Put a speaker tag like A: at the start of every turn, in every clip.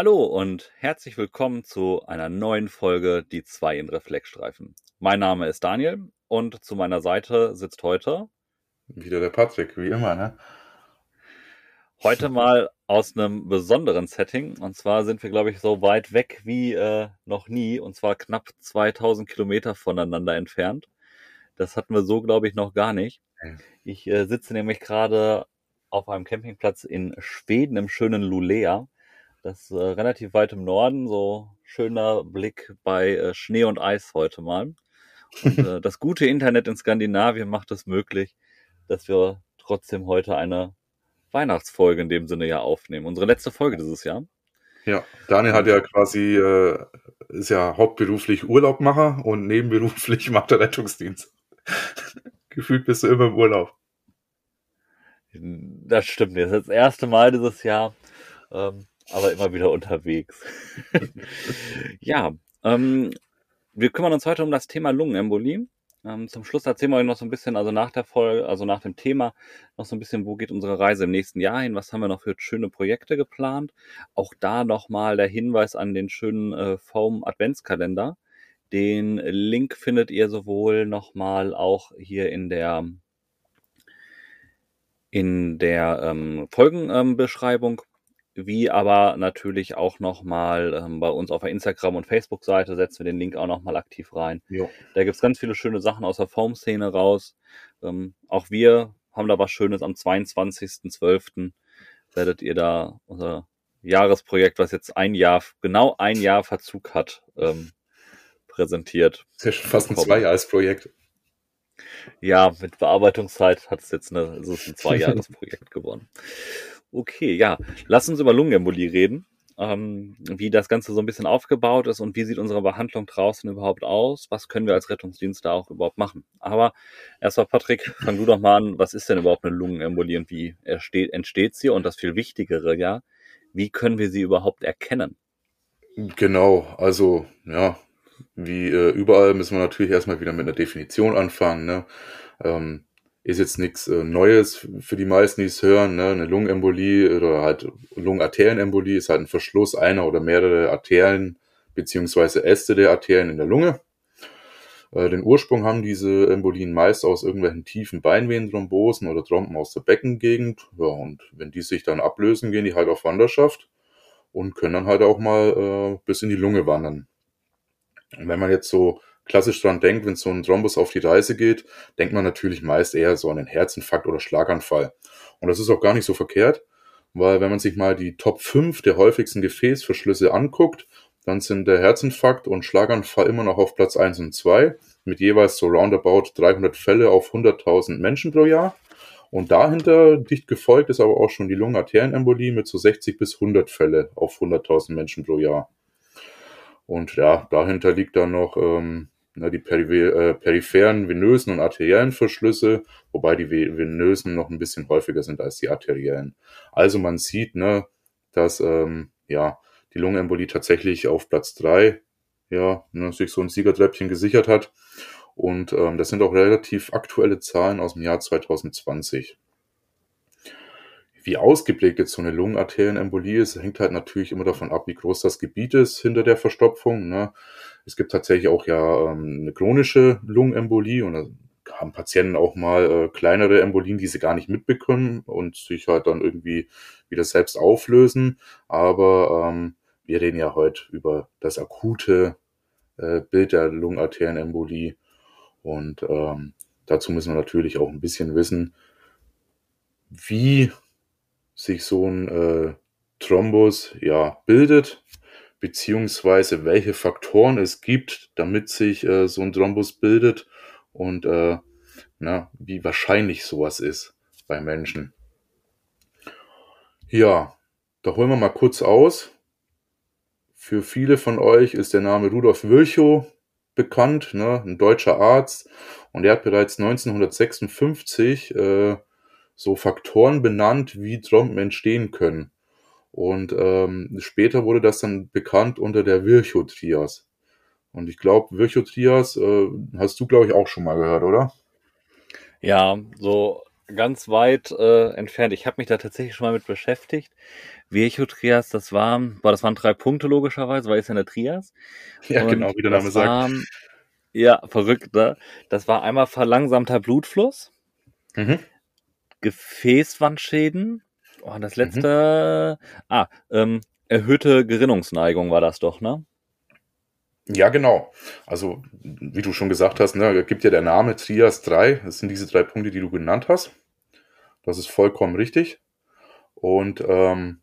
A: Hallo und herzlich willkommen zu einer neuen Folge Die zwei in Reflexstreifen. Mein Name ist Daniel und zu meiner Seite sitzt heute
B: wieder der Patrick, wie immer, ne?
A: Heute mal aus einem besonderen Setting. Und zwar sind wir, glaube ich, so weit weg wie äh, noch nie. Und zwar knapp 2000 Kilometer voneinander entfernt. Das hatten wir so, glaube ich, noch gar nicht. Ich äh, sitze nämlich gerade auf einem Campingplatz in Schweden im schönen Lulea. Das ist äh, relativ weit im Norden, so schöner Blick bei äh, Schnee und Eis heute mal. Und, äh, das gute Internet in Skandinavien macht es möglich, dass wir trotzdem heute eine Weihnachtsfolge in dem Sinne ja aufnehmen. Unsere letzte Folge dieses Jahr.
B: Ja, Daniel hat ja quasi, äh, ist ja hauptberuflich Urlaubmacher und nebenberuflich macht er Rettungsdienst. Gefühlt bist du immer im Urlaub.
A: Das stimmt, das ist das erste Mal dieses Jahr, ähm, aber immer wieder unterwegs. ja, ähm, wir kümmern uns heute um das Thema Lungenembolie. Ähm, zum Schluss erzählen wir euch noch so ein bisschen, also nach der Folge, also nach dem Thema, noch so ein bisschen, wo geht unsere Reise im nächsten Jahr hin, was haben wir noch für schöne Projekte geplant. Auch da nochmal der Hinweis an den schönen äh, Foam Adventskalender. Den Link findet ihr sowohl nochmal auch hier in der in der ähm, Folgenbeschreibung wie aber natürlich auch nochmal ähm, bei uns auf der Instagram- und Facebook-Seite setzen wir den Link auch nochmal aktiv rein. Jo. Da gibt's ganz viele schöne Sachen aus der Foam-Szene raus. Ähm, auch wir haben da was Schönes am 22.12. werdet ihr da unser Jahresprojekt, was jetzt ein Jahr, genau ein Jahr Verzug hat, ähm, präsentiert.
B: Das ist ja schon fast ein Zweijahresprojekt.
A: Ja, mit Bearbeitungszeit hat es jetzt eine, es ist ein Zweijahresprojekt geworden. Okay, ja. Lass uns über Lungenembolie reden. Ähm, wie das Ganze so ein bisschen aufgebaut ist und wie sieht unsere Behandlung draußen überhaupt aus? Was können wir als Rettungsdienst da auch überhaupt machen? Aber erstmal, Patrick, fang du doch mal an. Was ist denn überhaupt eine Lungenembolie und wie entsteht, sie? Und das viel Wichtigere, ja, wie können wir sie überhaupt erkennen?
B: Genau, also ja, wie äh, überall müssen wir natürlich erstmal wieder mit einer Definition anfangen. Ne? Ähm, ist jetzt nichts äh, Neues für die meisten, die es hören. Ne? Eine Lungenembolie oder halt Lungenarterienembolie ist halt ein Verschluss einer oder mehrere Arterien beziehungsweise Äste der Arterien in der Lunge. Äh, den Ursprung haben diese Embolien meist aus irgendwelchen tiefen Beinvenenthrombosen oder Trompen aus der Beckengegend. Ja, und wenn die sich dann ablösen, gehen die halt auf Wanderschaft und können dann halt auch mal äh, bis in die Lunge wandern. Und wenn man jetzt so klassisch dran denkt, wenn so ein Thrombus auf die Reise geht, denkt man natürlich meist eher so an einen Herzinfarkt oder Schlaganfall. Und das ist auch gar nicht so verkehrt, weil wenn man sich mal die Top 5 der häufigsten Gefäßverschlüsse anguckt, dann sind der Herzinfarkt und Schlaganfall immer noch auf Platz 1 und 2 mit jeweils so roundabout 300 Fälle auf 100.000 Menschen pro Jahr. Und dahinter dicht gefolgt ist aber auch schon die Lungenarterienembolie mit so 60 bis 100 Fälle auf 100.000 Menschen pro Jahr. Und ja, dahinter liegt dann noch ähm, ne, die äh, peripheren venösen und arteriellen Verschlüsse, wobei die venösen noch ein bisschen häufiger sind als die arteriellen. Also man sieht, ne, dass ähm, ja, die Lungenembolie tatsächlich auf Platz drei ja, ne, sich so ein Siegertreppchen gesichert hat. Und ähm, das sind auch relativ aktuelle Zahlen aus dem Jahr 2020. Wie ausgeprägt jetzt so eine Lungenarterienembolie ist, hängt halt natürlich immer davon ab, wie groß das Gebiet ist hinter der Verstopfung. Ne? Es gibt tatsächlich auch ja ähm, eine chronische Lungenembolie und da haben Patienten auch mal äh, kleinere Embolien, die sie gar nicht mitbekommen und sich halt dann irgendwie wieder selbst auflösen. Aber ähm, wir reden ja heute über das akute äh, Bild der Lungenarterienembolie und ähm, dazu müssen wir natürlich auch ein bisschen wissen, wie sich so ein äh, Thrombus ja bildet, beziehungsweise welche Faktoren es gibt, damit sich äh, so ein Thrombus bildet und äh, na, wie wahrscheinlich sowas ist bei Menschen. Ja, da holen wir mal kurz aus. Für viele von euch ist der Name Rudolf Virchow bekannt, ne? ein deutscher Arzt, und er hat bereits 1956 äh, so Faktoren benannt, wie Trompen entstehen können. Und ähm, später wurde das dann bekannt unter der Virchow-Trias. Und ich glaube, Virchow-Trias äh, hast du, glaube ich, auch schon mal gehört, oder?
A: Ja, so ganz weit äh, entfernt. Ich habe mich da tatsächlich schon mal mit beschäftigt. Virchow Trias, das waren, boah, das waren drei Punkte logischerweise, weil es ja eine Trias.
B: Ja,
A: Und
B: genau, wie der Name sagt.
A: waren, ja, verrückt, ne? Das war einmal verlangsamter Blutfluss,
B: Mhm.
A: Gefäßwandschäden. Oh, das letzte, ah, ähm, erhöhte Gerinnungsneigung war das doch, ne?
B: Ja, genau. Also, wie du schon gesagt hast, ne, gibt ja der Name Trias 3. Das sind diese drei Punkte, die du genannt hast. Das ist vollkommen richtig. Und ähm,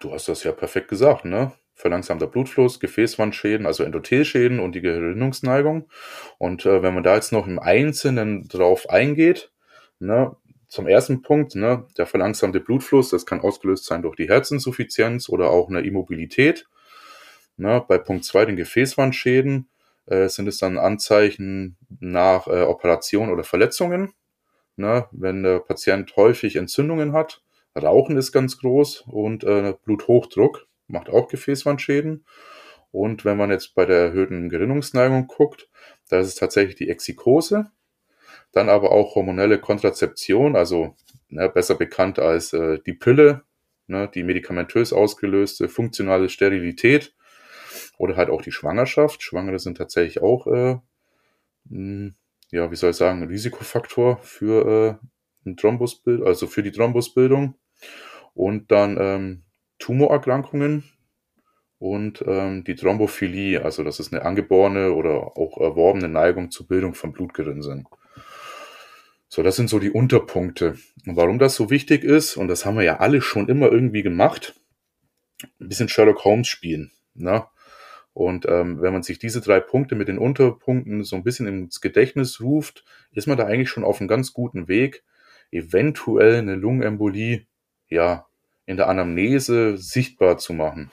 B: du hast das ja perfekt gesagt, ne? Verlangsamter Blutfluss, Gefäßwandschäden, also Endothelschäden und die Gerinnungsneigung. Und äh, wenn man da jetzt noch im Einzelnen drauf eingeht, ne, zum ersten Punkt, ne, der verlangsamte Blutfluss, das kann ausgelöst sein durch die Herzinsuffizienz oder auch eine Immobilität. Ne, bei Punkt 2 den Gefäßwandschäden äh, sind es dann Anzeichen nach äh, Operation oder Verletzungen. Ne, wenn der Patient häufig Entzündungen hat, Rauchen ist ganz groß und äh, Bluthochdruck macht auch Gefäßwandschäden. Und wenn man jetzt bei der erhöhten Gerinnungsneigung guckt, da ist es tatsächlich die Exikose, dann aber auch hormonelle Kontrazeption, also ne, besser bekannt als äh, die Pille, ne, die medikamentös ausgelöste funktionale Sterilität oder halt auch die Schwangerschaft. Schwangere sind tatsächlich auch, äh, mh, ja, wie soll ich sagen, Risikofaktor für äh, ein Thrombusbild, also für die Thrombusbildung. Und dann ähm, Tumorerkrankungen und ähm, die Thrombophilie, also das ist eine angeborene oder auch erworbene Neigung zur Bildung von Blutgerinnseln. So, das sind so die Unterpunkte. Und warum das so wichtig ist, und das haben wir ja alle schon immer irgendwie gemacht, ein bisschen Sherlock Holmes spielen. Ne? Und ähm, wenn man sich diese drei Punkte mit den Unterpunkten so ein bisschen ins Gedächtnis ruft, ist man da eigentlich schon auf einem ganz guten Weg, eventuell eine Lungenembolie ja in der Anamnese sichtbar zu machen.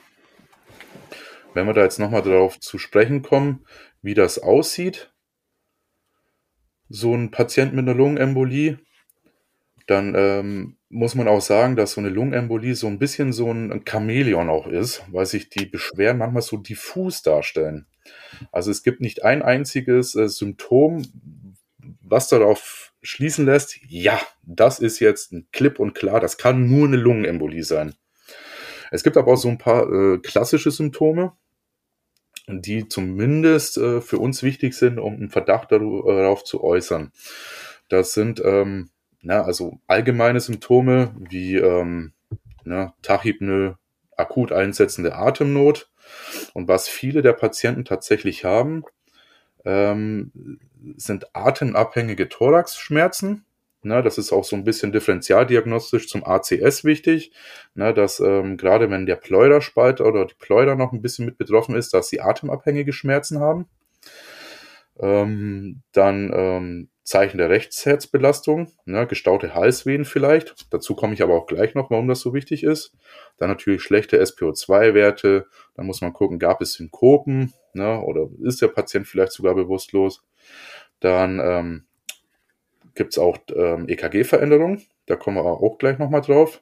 B: Wenn wir da jetzt nochmal darauf zu sprechen kommen, wie das aussieht, so ein Patient mit einer Lungenembolie, dann ähm, muss man auch sagen, dass so eine Lungenembolie so ein bisschen so ein Chamäleon auch ist, weil sich die Beschwerden manchmal so diffus darstellen. Also es gibt nicht ein einziges äh, Symptom, was darauf schließen lässt, ja, das ist jetzt ein klipp und klar, das kann nur eine Lungenembolie sein. Es gibt aber auch so ein paar äh, klassische Symptome, die zumindest äh, für uns wichtig sind, um einen Verdacht darauf zu äußern. Das sind ähm, na, also allgemeine Symptome wie ähm, na, Tachypnoe, akut einsetzende Atemnot. Und was viele der Patienten tatsächlich haben, ähm, sind atemabhängige Thoraxschmerzen. Na, das ist auch so ein bisschen differentialdiagnostisch zum ACS wichtig, na, dass ähm, gerade wenn der Pleuderspalt oder die Pleuder noch ein bisschen mit betroffen ist, dass sie atemabhängige Schmerzen haben. Ähm, dann ähm, Zeichen der Rechtsherzbelastung, ne, gestaute Halsvenen vielleicht. Dazu komme ich aber auch gleich noch, warum das so wichtig ist. Dann natürlich schlechte SPO2-Werte. Dann muss man gucken, gab es Synkopen ne, oder ist der Patient vielleicht sogar bewusstlos. Dann ähm, gibt es auch ähm, EKG-Veränderungen. Da kommen wir auch gleich nochmal drauf.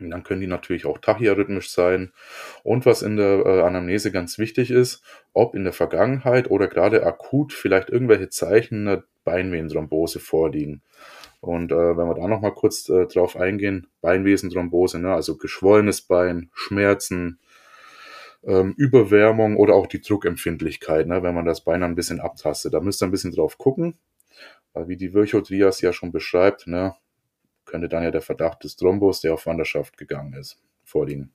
B: Und dann können die natürlich auch tachyarrhythmisch sein. Und was in der äh, Anamnese ganz wichtig ist, ob in der Vergangenheit oder gerade akut vielleicht irgendwelche Zeichen einer Beinvenenthrombose vorliegen. Und äh, wenn wir da nochmal kurz äh, drauf eingehen, Beinwesenthrombose, ne, also geschwollenes Bein, Schmerzen, ähm, Überwärmung oder auch die Druckempfindlichkeit, ne, wenn man das Bein ein bisschen abtastet. Da müsst ihr ein bisschen drauf gucken, wie die Virchow-Trias ja schon beschreibt, ne, könnte dann ja der Verdacht des Thrombus, der auf Wanderschaft gegangen ist, vorliegen.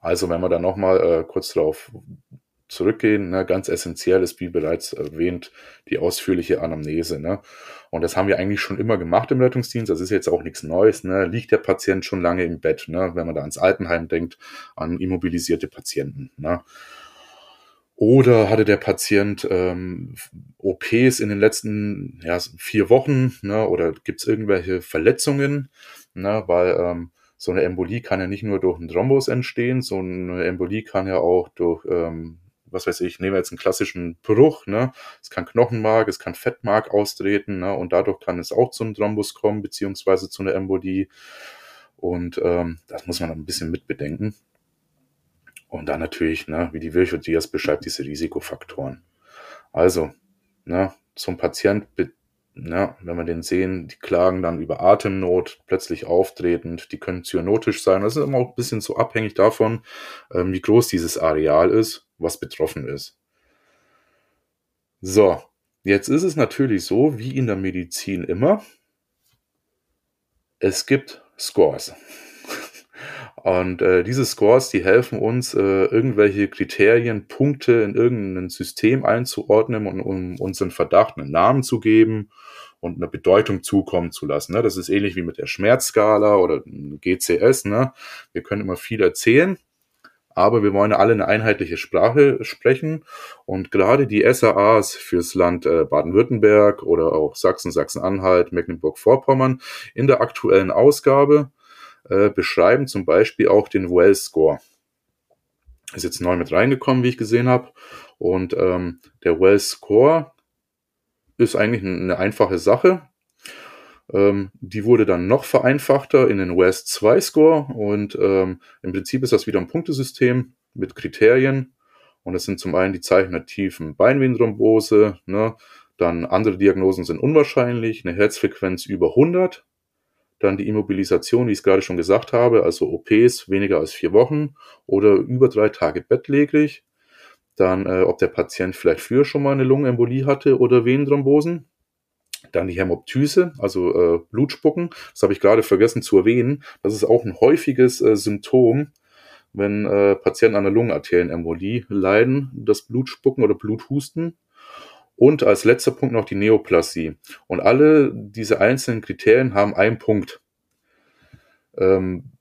B: Also wenn wir da nochmal äh, kurz drauf zurückgehen, ne, ganz essentiell ist, wie bereits erwähnt, die ausführliche Anamnese. Ne? Und das haben wir eigentlich schon immer gemacht im Rettungsdienst. Das ist jetzt auch nichts Neues. Ne? Liegt der Patient schon lange im Bett, ne? wenn man da ans Altenheim denkt, an immobilisierte Patienten. Ne? Oder hatte der Patient ähm, OPs in den letzten ja, vier Wochen ne? oder gibt es irgendwelche Verletzungen? Ne? Weil ähm, so eine Embolie kann ja nicht nur durch einen Thrombus entstehen, so eine Embolie kann ja auch durch, ähm, was weiß ich, nehmen wir jetzt einen klassischen Bruch, ne? Es kann Knochenmark, es kann Fettmark austreten, ne? Und dadurch kann es auch zu einem Thrombus kommen, beziehungsweise zu einer Embolie. Und ähm, das muss man ein bisschen mitbedenken. Und dann natürlich, ne, wie die Virchow Diaz beschreibt, diese Risikofaktoren. Also, ne, zum Patient ja, wenn wir den sehen, die klagen dann über Atemnot, plötzlich auftretend, die können zyanotisch sein. Das ist immer auch ein bisschen so abhängig davon, ähm, wie groß dieses Areal ist, was betroffen ist. So, jetzt ist es natürlich so, wie in der Medizin immer, es gibt Scores. Und äh, diese Scores, die helfen uns, äh, irgendwelche Kriterien, Punkte in irgendein System einzuordnen und um unseren Verdacht einen Namen zu geben und eine Bedeutung zukommen zu lassen. Ne? Das ist ähnlich wie mit der Schmerzskala oder GCS. Ne? Wir können immer viel erzählen, aber wir wollen alle eine einheitliche Sprache sprechen. Und gerade die SAAs fürs Land äh, Baden-Württemberg oder auch Sachsen, Sachsen-Anhalt, Mecklenburg-Vorpommern in der aktuellen Ausgabe äh, beschreiben zum Beispiel auch den Well-Score. Ist jetzt neu mit reingekommen, wie ich gesehen habe. Und ähm, der Well-Score ist eigentlich eine einfache Sache. Ähm, die wurde dann noch vereinfachter in den West 2 Score und ähm, im Prinzip ist das wieder ein Punktesystem mit Kriterien und das sind zum einen die Zeichen der tiefen Beinvenenthrombose, ne? dann andere Diagnosen sind unwahrscheinlich, eine Herzfrequenz über 100, dann die Immobilisation, wie ich es gerade schon gesagt habe, also OPs weniger als vier Wochen oder über drei Tage bettlägerig. Dann, äh, ob der Patient vielleicht früher schon mal eine Lungenembolie hatte oder Venenthrombosen. Dann die Hämoptyse, also äh, Blutspucken. Das habe ich gerade vergessen zu erwähnen. Das ist auch ein häufiges äh, Symptom, wenn äh, Patienten an der Lungenarterienembolie leiden, das Blutspucken oder Bluthusten. Und als letzter Punkt noch die Neoplasie. Und alle diese einzelnen Kriterien haben einen Punkt. Ähm,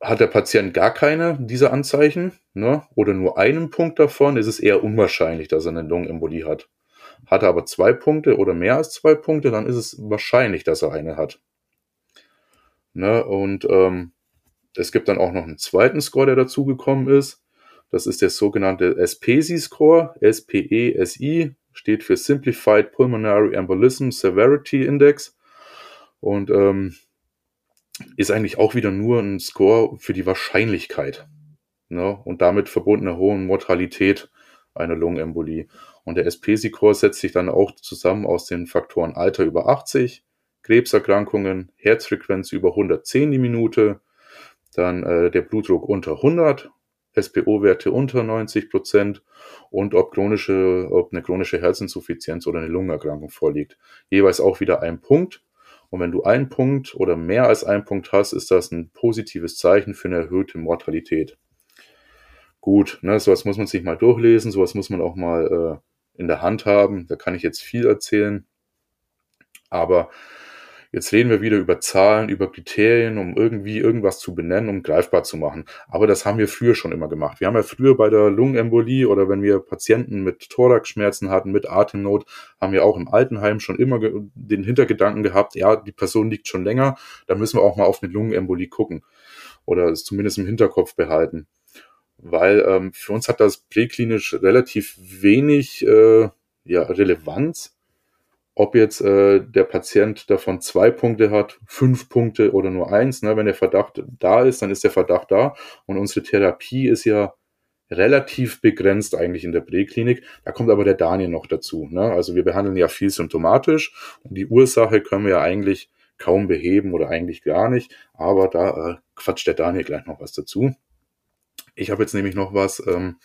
B: hat der Patient gar keine dieser Anzeichen ne, oder nur einen Punkt davon, ist es eher unwahrscheinlich, dass er eine Lungenembolie hat. Hat er aber zwei Punkte oder mehr als zwei Punkte, dann ist es wahrscheinlich, dass er eine hat. Ne, und ähm, es gibt dann auch noch einen zweiten Score, der dazugekommen ist. Das ist der sogenannte SPSI-Score. S-P-E-S-I steht für Simplified Pulmonary Embolism Severity Index. Und ähm, ist eigentlich auch wieder nur ein Score für die Wahrscheinlichkeit ne? und damit verbundene hohen Mortalität einer Lungenembolie. Und der SPSI-Score setzt sich dann auch zusammen aus den Faktoren Alter über 80, Krebserkrankungen, Herzfrequenz über 110 die Minute, dann äh, der Blutdruck unter 100, SPO-Werte unter 90 Prozent und ob chronische, ob eine chronische Herzinsuffizienz oder eine Lungenerkrankung vorliegt. Jeweils auch wieder ein Punkt. Und wenn du einen Punkt oder mehr als einen Punkt hast, ist das ein positives Zeichen für eine erhöhte Mortalität. Gut, ne, sowas muss man sich mal durchlesen, sowas muss man auch mal äh, in der Hand haben. Da kann ich jetzt viel erzählen. Aber Jetzt reden wir wieder über Zahlen, über Kriterien, um irgendwie irgendwas zu benennen, um greifbar zu machen. Aber das haben wir früher schon immer gemacht. Wir haben ja früher bei der Lungenembolie oder wenn wir Patienten mit Thoraxschmerzen hatten, mit Atemnot, haben wir auch im Altenheim schon immer den Hintergedanken gehabt, ja, die Person liegt schon länger, da müssen wir auch mal auf eine Lungenembolie gucken oder es zumindest im Hinterkopf behalten. Weil ähm, für uns hat das präklinisch relativ wenig äh, ja, Relevanz, ob jetzt äh, der Patient davon zwei Punkte hat, fünf Punkte oder nur eins. Ne? Wenn der Verdacht da ist, dann ist der Verdacht da. Und unsere Therapie ist ja relativ begrenzt eigentlich in der Präklinik. Da kommt aber der Daniel noch dazu. Ne? Also wir behandeln ja viel symptomatisch und die Ursache können wir ja eigentlich kaum beheben oder eigentlich gar nicht. Aber da äh, quatscht der Daniel gleich noch was dazu. Ich habe jetzt nämlich noch was, ähm,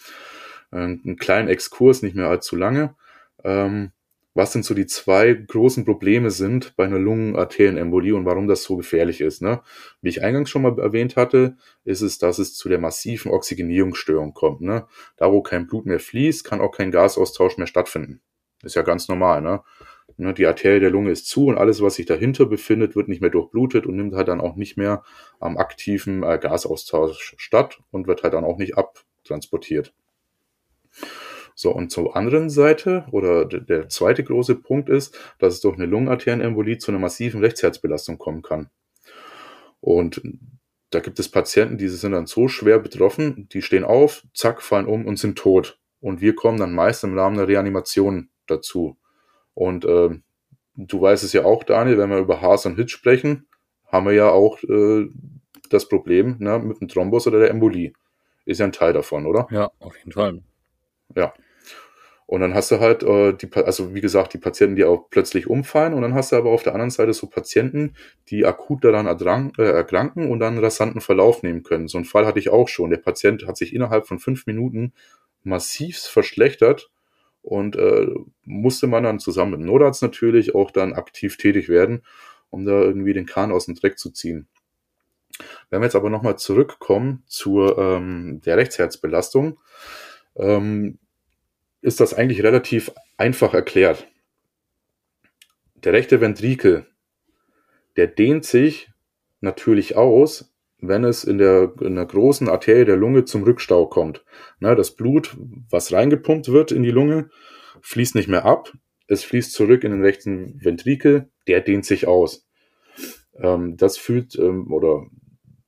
B: einen kleinen Exkurs, nicht mehr allzu lange. Ähm, was denn so die zwei großen Probleme sind bei einer Lungenarterienembolie und warum das so gefährlich ist. Ne? Wie ich eingangs schon mal erwähnt hatte, ist es, dass es zu der massiven Oxygenierungsstörung kommt. Ne? Da, wo kein Blut mehr fließt, kann auch kein Gasaustausch mehr stattfinden. Ist ja ganz normal. Ne? ne? Die Arterie der Lunge ist zu und alles, was sich dahinter befindet, wird nicht mehr durchblutet und nimmt halt dann auch nicht mehr am aktiven äh, Gasaustausch statt und wird halt dann auch nicht abtransportiert. So, und zur anderen Seite, oder der zweite große Punkt ist, dass es durch eine Lungenarterienembolie zu einer massiven Rechtsherzbelastung kommen kann. Und da gibt es Patienten, die sind dann so schwer betroffen, die stehen auf, zack, fallen um und sind tot. Und wir kommen dann meist im Rahmen der Reanimation dazu. Und äh, du weißt es ja auch, Daniel, wenn wir über Haas und Hitch sprechen, haben wir ja auch äh, das Problem ne, mit dem Thrombus oder der Embolie. Ist ja ein Teil davon, oder?
A: Ja, auf jeden Fall.
B: Ja. Und dann hast du halt, äh, die, also wie gesagt, die Patienten, die auch plötzlich umfallen. Und dann hast du aber auf der anderen Seite so Patienten, die akut daran erdrang, äh, erkranken und dann einen rasanten Verlauf nehmen können. So einen Fall hatte ich auch schon. Der Patient hat sich innerhalb von fünf Minuten massiv verschlechtert und äh, musste man dann zusammen mit dem Notarzt natürlich auch dann aktiv tätig werden, um da irgendwie den Kahn aus dem Dreck zu ziehen. Wenn wir jetzt aber nochmal zurückkommen zur ähm, der Rechtsherzbelastung, ähm, ist das eigentlich relativ einfach erklärt. Der rechte Ventrikel, der dehnt sich natürlich aus, wenn es in der, in der großen Arterie der Lunge zum Rückstau kommt. Na, das Blut, was reingepumpt wird in die Lunge, fließt nicht mehr ab. Es fließt zurück in den rechten Ventrikel, der dehnt sich aus. Ähm, das führt ähm, oder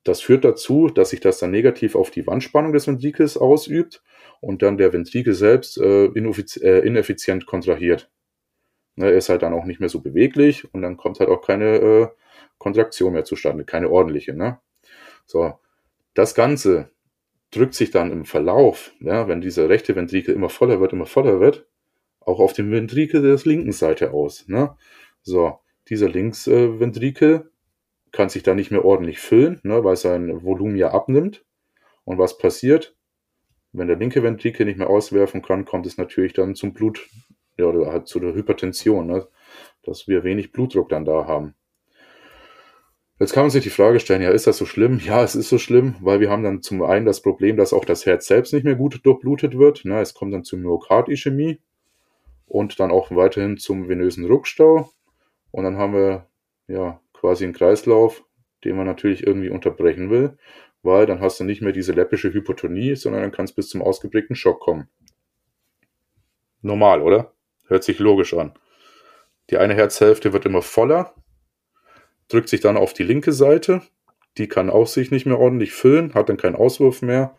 B: das führt dazu, dass sich das dann negativ auf die Wandspannung des Ventrikels ausübt und dann der Ventrikel selbst äh, äh, ineffizient kontrahiert. Ne, er ist halt dann auch nicht mehr so beweglich und dann kommt halt auch keine äh, Kontraktion mehr zustande, keine ordentliche. Ne? So, das Ganze drückt sich dann im Verlauf, ja, wenn dieser rechte Ventrikel immer voller wird, immer voller wird, auch auf dem Ventrikel der linken Seite aus. Ne? So, dieser Linksventrikel äh, kann sich da nicht mehr ordentlich füllen, ne, weil sein Volumen ja abnimmt. Und was passiert? Wenn der linke Ventrikel nicht mehr auswerfen kann, kommt es natürlich dann zum Blut, ja, oder halt zu der Hypertension, ne? dass wir wenig Blutdruck dann da haben. Jetzt kann man sich die Frage stellen, ja, ist das so schlimm? Ja, es ist so schlimm, weil wir haben dann zum einen das Problem, dass auch das Herz selbst nicht mehr gut durchblutet wird. Ne? Es kommt dann zur Myokardischämie und dann auch weiterhin zum venösen Rückstau. Und dann haben wir ja quasi einen Kreislauf, den man natürlich irgendwie unterbrechen will weil dann hast du nicht mehr diese läppische Hypotonie, sondern dann kann es bis zum ausgeprägten Schock kommen. Normal, oder? Hört sich logisch an. Die eine Herzhälfte wird immer voller, drückt sich dann auf die linke Seite, die kann auch sich nicht mehr ordentlich füllen, hat dann keinen Auswurf mehr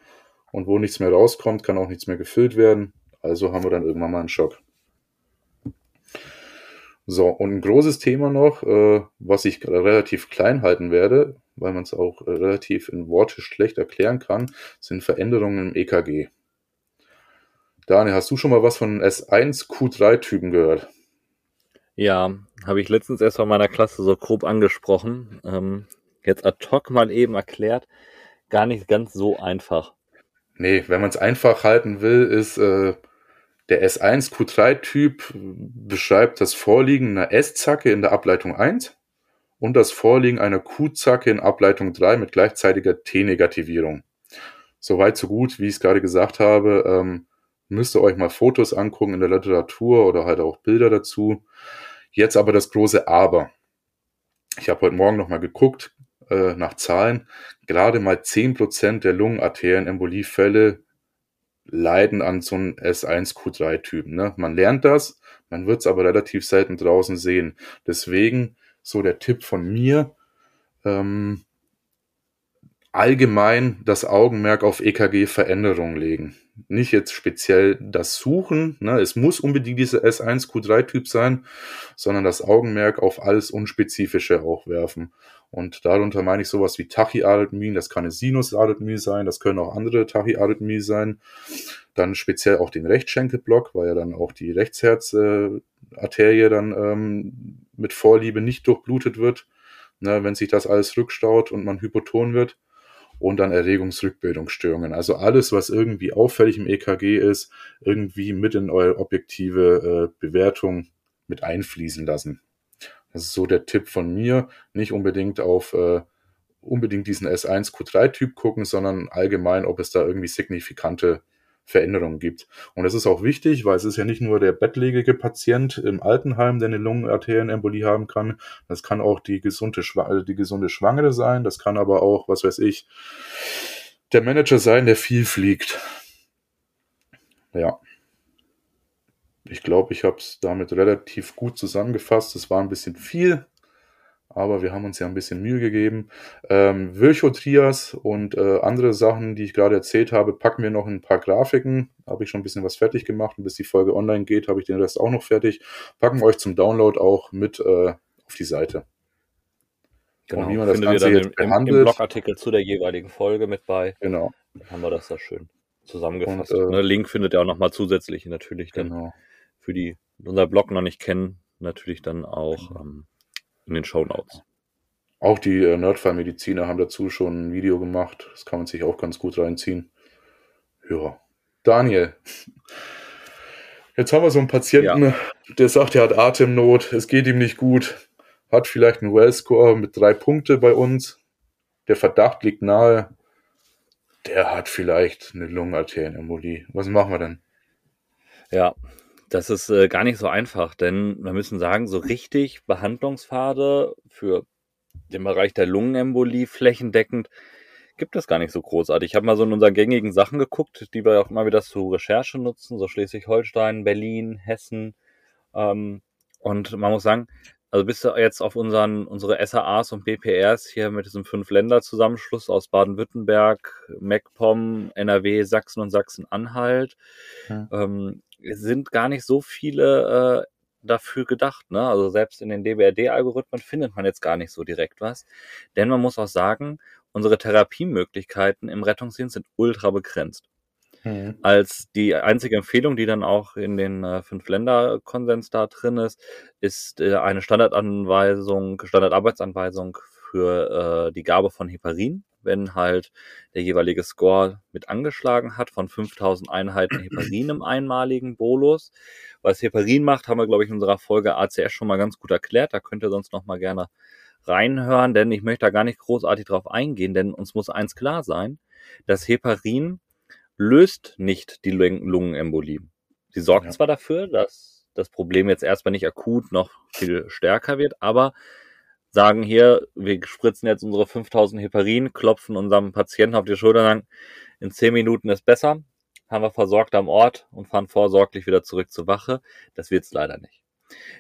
B: und wo nichts mehr rauskommt, kann auch nichts mehr gefüllt werden. Also haben wir dann irgendwann mal einen Schock. So, und ein großes Thema noch, äh, was ich relativ klein halten werde, weil man es auch äh, relativ in Worte schlecht erklären kann, sind Veränderungen im EKG. Daniel, hast du schon mal was von S1 Q3-Typen gehört?
A: Ja, habe ich letztens erst von meiner Klasse so grob angesprochen. Ähm, jetzt ad hoc mal eben erklärt. Gar nicht ganz so einfach.
B: Nee, wenn man es einfach halten will, ist äh, der S1 Q3-Typ beschreibt das Vorliegen einer S-Zacke in der Ableitung 1 und das Vorliegen einer Q-Zacke in Ableitung 3 mit gleichzeitiger T-Negativierung. Soweit so gut, wie ich es gerade gesagt habe. Ähm, müsst ihr euch mal Fotos angucken in der Literatur oder halt auch Bilder dazu. Jetzt aber das große Aber. Ich habe heute Morgen nochmal geguckt äh, nach Zahlen. Gerade mal 10% der Lungenarterienembolie-Fälle leiden an so einem S1Q3-Typen. Ne? Man lernt das, man wird es aber relativ selten draußen sehen. Deswegen so der Tipp von mir, ähm, allgemein das Augenmerk auf EKG-Veränderungen legen. Nicht jetzt speziell das Suchen, ne? es muss unbedingt dieser S1Q3-Typ sein, sondern das Augenmerk auf alles Unspezifische auch werfen. Und darunter meine ich sowas wie Tachyarrhythmien, das kann eine Sinusarrhythmie sein, das können auch andere Tachyarrhythmie sein. Dann speziell auch den Rechtschenkelblock, weil ja dann auch die Rechtsherzarterie dann ähm, mit Vorliebe nicht durchblutet wird, ne, wenn sich das alles rückstaut und man hypoton wird. Und dann Erregungsrückbildungsstörungen. Also alles, was irgendwie auffällig im EKG ist, irgendwie mit in eure objektive äh, Bewertung mit einfließen lassen. Das ist so der Tipp von mir. Nicht unbedingt auf äh, unbedingt diesen S1 Q3-Typ gucken, sondern allgemein, ob es da irgendwie signifikante Veränderungen gibt. Und das ist auch wichtig, weil es ist ja nicht nur der bettlägerige Patient im Altenheim, der eine Lungenarterienembolie haben kann. Das kann auch die gesunde, also die gesunde Schwangere sein. Das kann aber auch, was weiß ich, der Manager sein, der viel fliegt. Ja. Ich glaube, ich habe es damit relativ gut zusammengefasst. Es war ein bisschen viel, aber wir haben uns ja ein bisschen Mühe gegeben. Ähm, Virchow-Trias und äh, andere Sachen, die ich gerade erzählt habe, packen wir noch in ein paar Grafiken. Habe ich schon ein bisschen was fertig gemacht und bis die Folge online geht, habe ich den Rest auch noch fertig. Packen wir euch zum Download auch mit äh, auf die Seite.
A: Genau, und wie man das Ganze jetzt im, behandelt. Im Blogartikel zu der jeweiligen Folge mit bei.
B: Genau.
A: Dann haben wir das da schön. zusammengefasst. Und, äh, ne, Link findet ihr auch nochmal zusätzlich natürlich dann genau. für die, die unser Blog noch nicht kennen, natürlich dann auch genau. ähm, in den Show Notes.
B: Auch die äh, Nerdfall-Mediziner haben dazu schon ein Video gemacht. Das kann man sich auch ganz gut reinziehen. Ja. Daniel. Jetzt haben wir so einen Patienten, ja. der sagt, er hat Atemnot, es geht ihm nicht gut, hat vielleicht einen Well-Score mit drei Punkte bei uns. Der Verdacht liegt nahe, der hat vielleicht eine Lungenarterienembolie. Was machen wir denn?
A: Ja, das ist äh, gar nicht so einfach, denn wir müssen sagen, so richtig Behandlungspfade für den Bereich der Lungenembolie flächendeckend gibt es gar nicht so großartig. Ich habe mal so in unseren gängigen Sachen geguckt, die wir auch immer wieder zur Recherche nutzen, so Schleswig-Holstein, Berlin, Hessen. Ähm, und man muss sagen, also bis jetzt auf unseren, unsere SAAs und BPRs hier mit diesem Fünf-Länder-Zusammenschluss aus Baden-Württemberg, MacPom, NRW, Sachsen und Sachsen-Anhalt, ja. ähm, sind gar nicht so viele äh, dafür gedacht. Ne? Also selbst in den DBRD-Algorithmen findet man jetzt gar nicht so direkt was. Denn man muss auch sagen, unsere Therapiemöglichkeiten im Rettungsdienst sind ultra begrenzt. Mhm. Als die einzige Empfehlung, die dann auch in den äh, fünf Länder Konsens da drin ist, ist äh, eine Standardanweisung, Standardarbeitsanweisung für äh, die Gabe von Heparin, wenn halt der jeweilige Score mit angeschlagen hat von 5000 Einheiten Heparin im einmaligen Bolus. Was Heparin macht, haben wir, glaube ich, in unserer Folge ACS schon mal ganz gut erklärt. Da könnt ihr sonst noch mal gerne reinhören, denn ich möchte da gar nicht großartig drauf eingehen, denn uns muss eins klar sein, das Heparin löst nicht die Lungenembolie. Sie sorgt ja. zwar dafür, dass das Problem jetzt erstmal nicht akut noch viel stärker wird, aber sagen hier, wir spritzen jetzt unsere 5000 Heparin, klopfen unserem Patienten auf die Schulter sagen, in 10 Minuten ist besser, haben wir versorgt am Ort und fahren vorsorglich wieder zurück zur Wache. Das wird's leider nicht.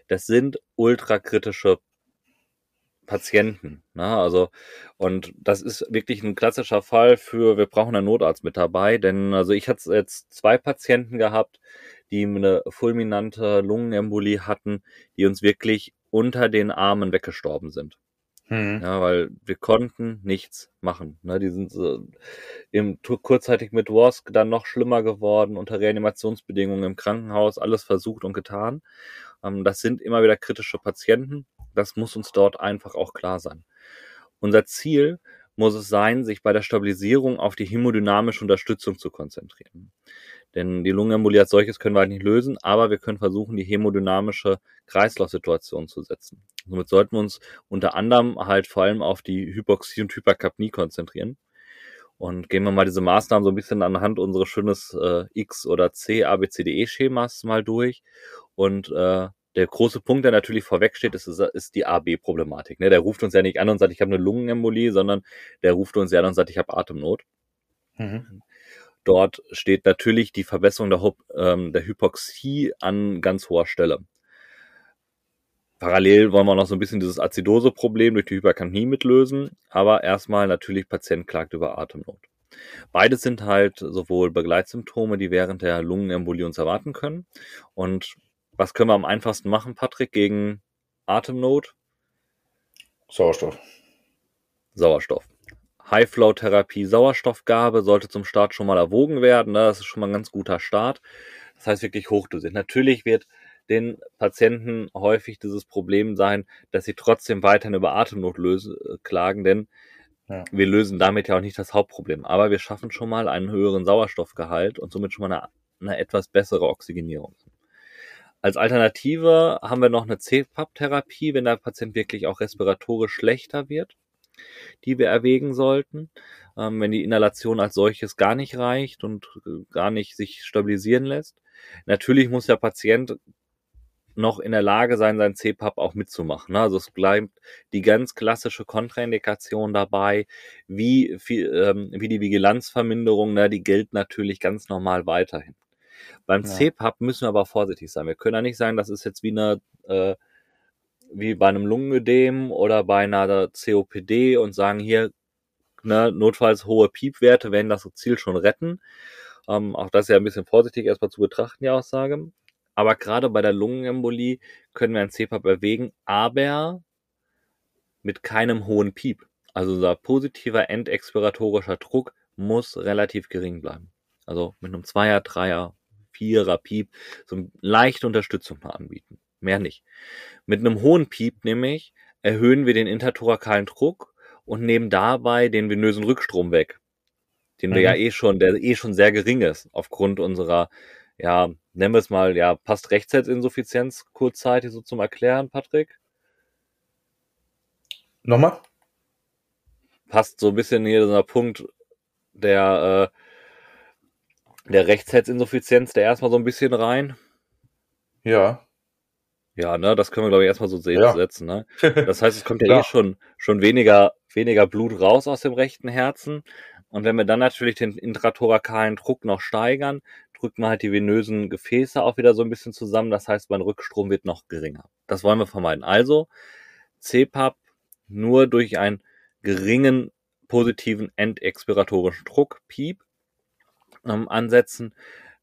A: Das sind ultrakritische Patienten. Ne? Also, und das ist wirklich ein klassischer Fall für, wir brauchen einen Notarzt mit dabei, denn also ich hatte jetzt zwei Patienten gehabt, die eine fulminante Lungenembolie hatten, die uns wirklich unter den Armen weggestorben sind. Hm. Ja, weil wir konnten nichts machen. Ne, die sind äh, im, kurzzeitig mit WASC dann noch schlimmer geworden, unter Reanimationsbedingungen im Krankenhaus, alles versucht und getan. Ähm, das sind immer wieder kritische Patienten. Das muss uns dort einfach auch klar sein. Unser Ziel muss es sein, sich bei der Stabilisierung auf die hämodynamische Unterstützung zu konzentrieren. Denn die Lungenembolie als solches können wir halt nicht lösen, aber wir können versuchen, die hämodynamische Kreislaufsituation zu setzen. Somit sollten wir uns unter anderem halt vor allem auf die Hypoxie und Hyperkapnie konzentrieren. Und gehen wir mal diese Maßnahmen so ein bisschen anhand unseres schönes äh, X oder C ABCDE-Schemas mal durch. Und äh, der große Punkt, der natürlich vorweg steht, ist, ist die AB-Problematik. Ne? Der ruft uns ja nicht an und sagt, ich habe eine Lungenembolie, sondern der ruft uns ja an und sagt, ich habe Atemnot. Mhm. Dort steht natürlich die Verbesserung der, ähm, der Hypoxie an ganz hoher Stelle. Parallel wollen wir noch so ein bisschen dieses Azidose-Problem durch die Hyperkapnie mitlösen, aber erstmal natürlich Patient klagt über Atemnot. Beides sind halt sowohl Begleitsymptome, die während der Lungenembolie uns erwarten können. Und was können wir am einfachsten machen, Patrick, gegen Atemnot?
B: Sauerstoff.
A: Sauerstoff. High-Flow-Therapie, Sauerstoffgabe sollte zum Start schon mal erwogen werden. Ne? Das ist schon mal ein ganz guter Start. Das heißt wirklich hochdosiert. Natürlich wird den Patienten häufig dieses Problem sein, dass sie trotzdem weiterhin über Atemnot löse, äh, klagen, denn ja. wir lösen damit ja auch nicht das Hauptproblem. Aber wir schaffen schon mal einen höheren Sauerstoffgehalt und somit schon mal eine, eine etwas bessere Oxygenierung. Als Alternative haben wir noch eine CPAP-Therapie, wenn der Patient wirklich auch respiratorisch schlechter wird die wir erwägen sollten. Ähm, wenn die Inhalation als solches gar nicht reicht und äh, gar nicht sich stabilisieren lässt. Natürlich muss der Patient noch in der Lage sein, sein CPAP auch mitzumachen. Ne? Also es bleibt die ganz klassische Kontraindikation dabei, wie, viel, ähm, wie die Vigilanzverminderung, ne? die gilt natürlich ganz normal weiterhin. Beim ja. CPAP müssen wir aber vorsichtig sein. Wir können ja nicht sagen, das ist jetzt wie eine äh, wie bei einem Lungenödem oder bei einer COPD und sagen hier, ne, notfalls hohe Piepwerte werden das Ziel schon retten. Ähm, auch das ist ja ein bisschen vorsichtig erstmal zu betrachten, die Aussage. Aber gerade bei der Lungenembolie können wir ein CPAP erwägen, aber mit keinem hohen Piep. Also unser positiver endexpiratorischer Druck muss relativ gering bleiben. also mit einem Zweier, Dreier, Vierer Piep, so eine leichte Unterstützung noch anbieten. Mehr nicht. Mit einem hohen Piep nämlich erhöhen wir den interthorakalen Druck und nehmen dabei den venösen Rückstrom weg, den wir ja
B: Mhm.
A: eh schon, der eh schon sehr gering ist, aufgrund unserer, ja, nennen wir es mal, ja, passt Rechtshälsinsuffizienz kurzzeitig so zum Erklären, Patrick?
B: Nochmal?
A: Passt so ein bisschen hier dieser Punkt der, äh, der Rechtsherzinsuffizienz, der erstmal so ein bisschen rein.
B: Ja.
A: Ja, ne, das können wir, glaube ich, erstmal so se-
B: Ja.
A: setzen, ne? Das heißt, es kommt ja, eh schon, schon weniger, weniger Blut raus aus dem rechten Herzen. Und wenn wir dann natürlich den intrathorakalen Druck noch steigern, drücken wir halt die venösen Gefäße auch wieder so ein bisschen zusammen. Das heißt, mein Rückstrom wird noch geringer. Das wollen wir vermeiden. Also CPAP nur durch einen geringen positiven endexpiratorischen Druck, Piep, ähm, ansetzen.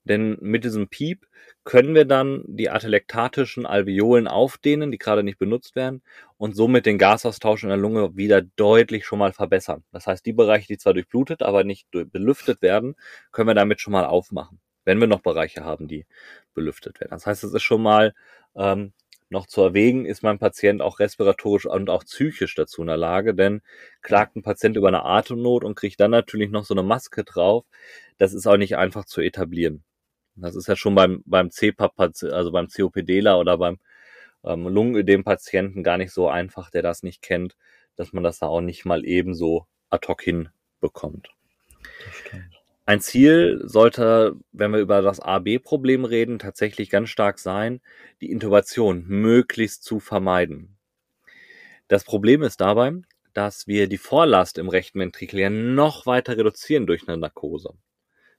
A: Denn mit diesem Piep können wir dann die atelektatischen Alveolen aufdehnen, die gerade nicht benutzt werden, und somit den Gasaustausch in der Lunge wieder deutlich schon mal verbessern. Das heißt, die Bereiche, die zwar durchblutet, aber nicht belüftet werden, können wir damit schon mal aufmachen, wenn wir noch Bereiche haben, die belüftet werden. Das heißt, es ist schon mal ähm, noch zu erwägen, ist mein Patient auch respiratorisch und auch psychisch dazu in der Lage, denn klagt ein Patient über eine Atemnot und kriegt dann natürlich noch so eine Maske drauf, das ist auch nicht einfach zu etablieren. Das ist ja schon beim, beim CPAP, also beim COPDler oder beim ähm, Lungenödem-Patienten gar nicht so einfach, der das nicht kennt, dass man das da auch nicht mal ebenso ad hoc hinbekommt. Ein Ziel sollte, wenn wir über das AB-Problem reden, tatsächlich ganz stark sein, die Intubation möglichst zu vermeiden. Das Problem ist dabei, dass wir die Vorlast im rechten Ventrikel ja noch weiter reduzieren durch eine Narkose.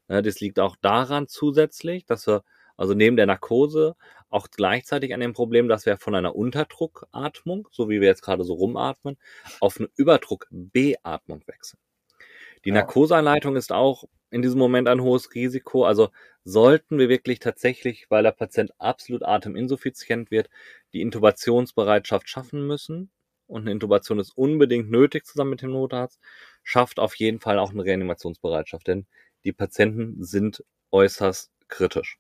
A: Ne, Das liegt auch daran zusätzlich, dass wir also neben der Narkose auch gleichzeitig an dem Problem, dass wir von einer Unterdruckatmung, so wie wir jetzt gerade so rumatmen, auf eine Überdruck-Beatmung wechseln. Die
B: Ja.
A: Narkoseanleitung ist auch in diesem Moment ein hohes Risiko. Also sollten wir wirklich tatsächlich, weil der Patient absolut ateminsuffiziient wird, die Intubationsbereitschaft schaffen müssen. Und eine Intubation ist unbedingt nötig zusammen mit dem Notarzt, schafft auf jeden Fall auch eine Reanimationsbereitschaft, denn die Patienten sind äußerst kritisch.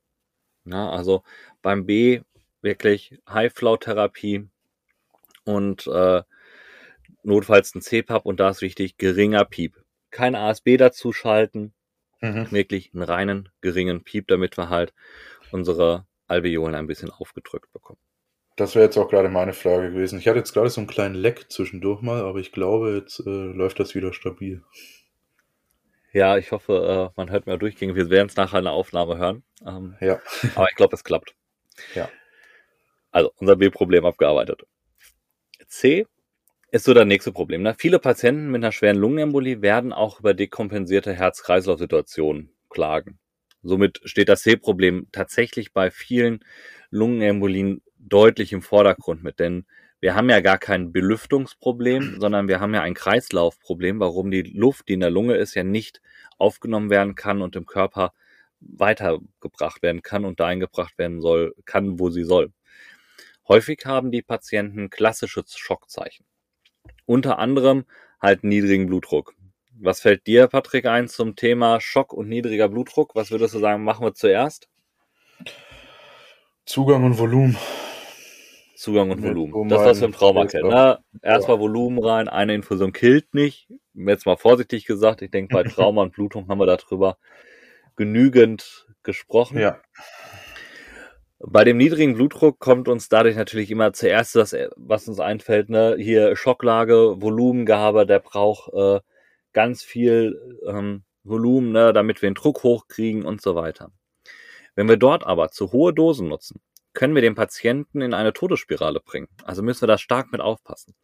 A: Ja, also beim B wirklich High-Flow-Therapie und äh, notfalls ein CPAP und da ist wichtig, geringer Piep. Kein ASB dazu schalten,
B: Mhm.
A: wirklich einen reinen, geringen Piep, damit wir halt unsere Alveolen ein bisschen aufgedrückt bekommen.
B: Das wäre jetzt auch gerade meine Frage gewesen. Ich hatte jetzt gerade so einen kleinen Leck zwischendurch mal, aber ich glaube, jetzt äh, läuft das wieder stabil.
A: Ja, ich hoffe, äh, man hört mir durchgehen. Wir werden es nachher in der Aufnahme hören. Ähm,
B: Ja.
A: aber ich glaube, es klappt.
B: Ja.
A: Also, unser B-Problem abgearbeitet. C ist so das nächste Problem. Ne? Viele Patienten mit einer schweren Lungenembolie werden auch über dekompensierte Herz-Kreislauf-Situationen klagen. Somit steht das C-Problem tatsächlich bei vielen Lungenembolien deutlich im Vordergrund mit, denn wir haben ja gar kein Belüftungsproblem, sondern wir haben ja ein Kreislaufproblem, warum die Luft, die in der Lunge ist, ja nicht aufgenommen werden kann und im Körper weitergebracht werden kann und dahin gebracht werden soll, kann, wo sie soll. Häufig haben die Patienten klassische Schockzeichen. Unter anderem halt niedrigen Blutdruck. Was fällt dir, Patrick, ein zum Thema Schock und niedriger Blutdruck? Was würdest du sagen, machen wir zuerst?
B: Zugang und Volumen.
A: Zugang und Volumen. Das, was wir im
B: Human
A: Trauma kennen. Ne? Erstmal Volumen rein, eine Infusion killt nicht. Jetzt mal vorsichtig gesagt, ich denke, bei Trauma und Blutung haben wir darüber genügend gesprochen.
B: Ja.
A: Bei dem niedrigen Blutdruck kommt uns dadurch natürlich immer zuerst das, was uns einfällt, ne, hier Schocklage, Volumengabe, der braucht äh, ganz viel ähm, Volumen, ne, damit wir den Druck hochkriegen und so weiter. Wenn wir dort aber zu hohe Dosen nutzen, können wir den Patienten in eine Todesspirale bringen. Also müssen wir da stark mit aufpassen.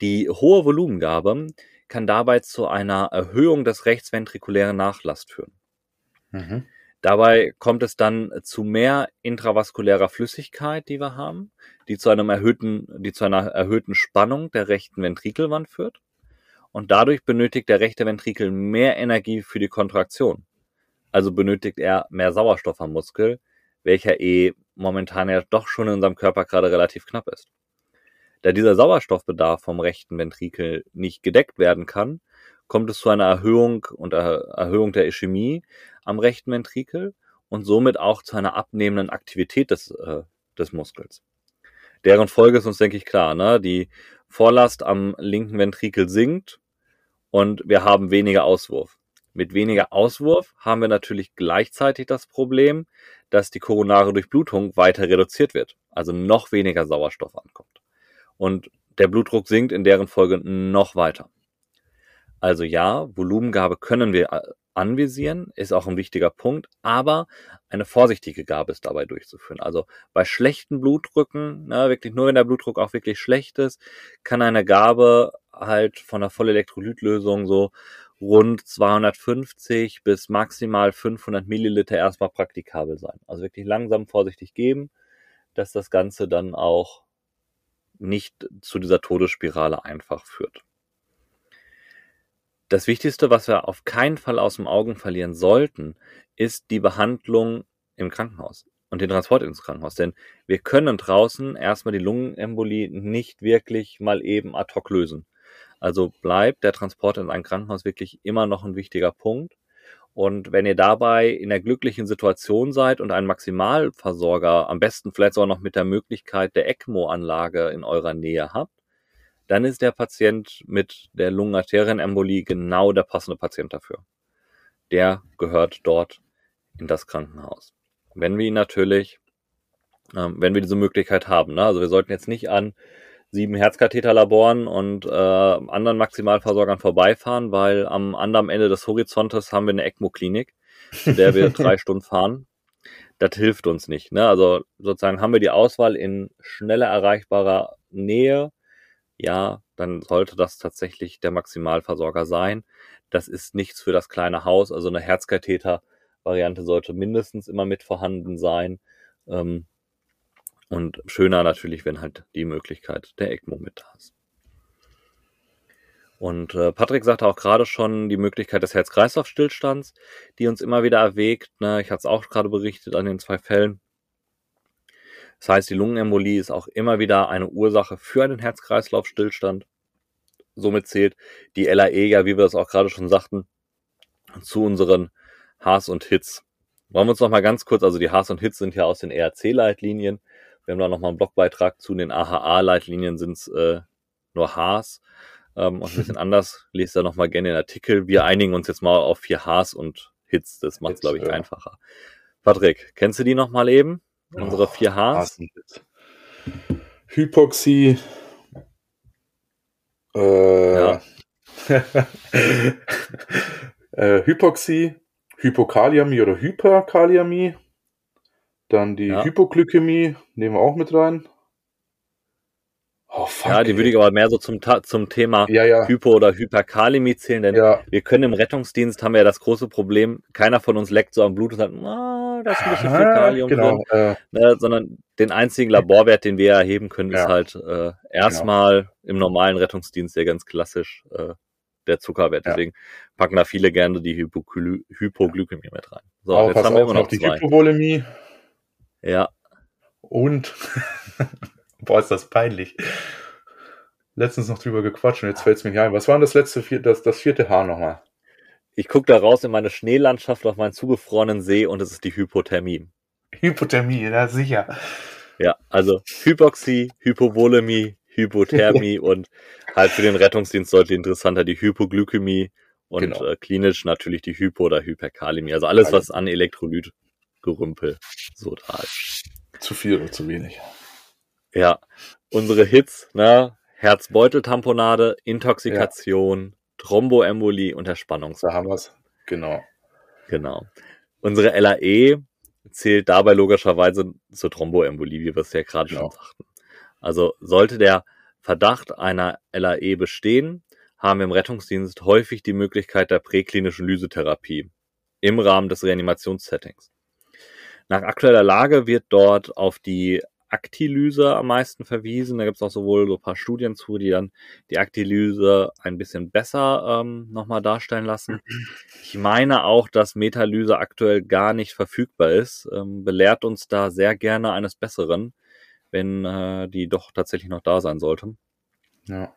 A: Die hohe Volumengabe kann dabei zu einer Erhöhung des rechtsventrikulären Nachlass führen.
B: Mhm.
A: Dabei kommt es dann zu mehr intravaskulärer Flüssigkeit, die wir haben, die zu einem erhöhten, die zu einer erhöhten Spannung der rechten Ventrikelwand führt. Und dadurch benötigt der rechte Ventrikel mehr Energie für die Kontraktion. Also benötigt er mehr Sauerstoff am Muskel, welcher eh momentan ja doch schon in unserem Körper gerade relativ knapp ist. Da dieser Sauerstoffbedarf vom rechten Ventrikel nicht gedeckt werden kann, kommt es zu einer Erhöhung und Erhöhung der Ischämie am rechten Ventrikel und somit auch zu einer abnehmenden Aktivität des, äh, des Muskels. Deren Folge ist uns, denke ich, klar. Ne? Die Vorlast am linken Ventrikel sinkt und wir haben weniger Auswurf. Mit weniger Auswurf haben wir natürlich gleichzeitig das Problem, dass die koronare Durchblutung weiter reduziert wird, also noch weniger Sauerstoff ankommt. Und der Blutdruck sinkt in deren Folge noch weiter. Also ja, Volumengabe können wir äh, anvisieren, ist auch ein wichtiger Punkt, aber eine vorsichtige Gabe ist dabei durchzuführen. Also bei schlechten Blutdrücken, ne, wirklich nur wenn der Blutdruck auch wirklich schlecht ist, kann eine Gabe halt von der Vollelektrolytlösung so rund 250 bis maximal 500 Milliliter erstmal praktikabel sein. Also wirklich langsam vorsichtig geben, dass das Ganze dann auch nicht zu dieser Todesspirale einfach führt. Das Wichtigste, was wir auf keinen Fall aus dem Augen verlieren sollten, ist die Behandlung im Krankenhaus und den Transport ins Krankenhaus. Denn wir können draußen erstmal die Lungenembolie nicht wirklich mal eben ad hoc lösen. Also bleibt der Transport in ein Krankenhaus wirklich immer noch ein wichtiger Punkt. Und wenn ihr dabei in der glücklichen Situation seid und einen Maximalversorger, am besten vielleicht sogar noch mit der Möglichkeit der ECMO-Anlage in eurer Nähe habt, dann ist der Patient mit der Lungenarterienembolie genau der passende Patient dafür. Der gehört dort in das Krankenhaus. Wenn wir ihn natürlich, ähm, wenn wir diese Möglichkeit haben, ne? also wir sollten jetzt nicht an sieben Herzkatheterlaboren und äh, anderen Maximalversorgern vorbeifahren, weil am anderen Ende des Horizontes haben wir eine ECMO-Klinik, zu der wir drei Stunden fahren. Das hilft uns nicht. Ne? Also sozusagen haben wir die Auswahl in schneller erreichbarer Nähe ja, dann sollte das tatsächlich der Maximalversorger sein. Das ist nichts für das kleine Haus. Also eine Herzkatheter-Variante sollte mindestens immer mit vorhanden sein. Ähm, und schöner natürlich, wenn halt die Möglichkeit der ECMO mit da ist. Und äh, Patrick sagte auch gerade schon die Möglichkeit des Herz-Kreislauf-Stillstands, die uns immer wieder erwägt. Ne? Ich hatte es auch gerade berichtet an den zwei Fällen. Das heißt, die Lungenembolie ist auch immer wieder eine Ursache für einen Herz-Kreislauf-Stillstand. Somit zählt die LAE ja, wie wir das auch gerade schon sagten, zu unseren Haars und Hits. Wollen wir uns noch mal ganz kurz, also die Haars und Hits sind ja aus den ERC-Leitlinien. Wir haben da noch mal einen Blogbeitrag zu. den AHA-Leitlinien sind es äh, nur Haars. Ähm, und ein bisschen anders. Lest da noch mal gerne den Artikel. Wir einigen uns jetzt mal auf vier Haars und Hits. Das macht es, glaube ich, ja. einfacher. Patrick, kennst du die noch mal eben? Unsere vier Hs.
B: Hypoxie. Äh, ja. äh, Hypoxie, Hypokaliamie oder Hyperkaliamie. Dann die ja. Hypoglykämie nehmen wir auch mit rein.
A: Oh, fuck, ja, die würde ich aber mehr so zum, zum Thema ja, ja. Hypo- oder Hyperkalämie zählen, denn ja. wir können im Rettungsdienst, haben wir ja das große Problem, keiner von uns leckt so am Blut und sagt, ah, da ist ein bisschen viel Kalium genau, drin, äh, sondern den einzigen Laborwert, den wir erheben können, ist halt äh, erstmal genau. im normalen Rettungsdienst ja ganz klassisch äh, der Zuckerwert. Deswegen packen da viele gerne die Hypogly Hypoglykämie mit rein.
B: So, auch, jetzt haben wir immer noch die zwei. Hypovolemie.
A: Ja.
B: Und Boah, ist das peinlich. Letztens noch drüber gequatscht und jetzt fällt es mir nicht ein. Was war denn das letzte, das, das vierte Haar nochmal?
A: Ich gucke da raus in meine Schneelandschaft auf meinen zugefrorenen See und es ist die Hypothermie.
B: Hypothermie, ja sicher.
A: Ja, also Hypoxie, Hypovolemie, Hypothermie und halt für den Rettungsdienst deutlich interessanter die Hypoglykämie und genau. äh, klinisch natürlich die Hypo- oder Hyperkalämie. Also alles, was an Elektrolytgerümpel so da ist.
B: Zu viel oder zu wenig.
A: Ja, unsere Hits, ne? Herzbeuteltamponade, Intoxikation, ja. Thromboembolie und der Spannungs.
B: Da haben wir's. Genau.
A: Genau. Unsere LAE zählt dabei logischerweise zur Thromboembolie, wie wir es ja gerade genau. schon sagten. Also sollte der Verdacht einer LAE bestehen, haben wir im Rettungsdienst häufig die Möglichkeit der präklinischen Lysetherapie im Rahmen des Reanimationssettings. Nach aktueller Lage wird dort auf die Aktilyse am meisten verwiesen. Da gibt es auch sowohl so ein paar Studien zu, die dann die Aktilyse ein bisschen besser ähm, nochmal darstellen lassen. Ich meine auch, dass Metalyse aktuell gar nicht verfügbar ist. Ähm, belehrt uns da sehr gerne eines Besseren, wenn äh, die doch tatsächlich noch da sein sollte. Ja.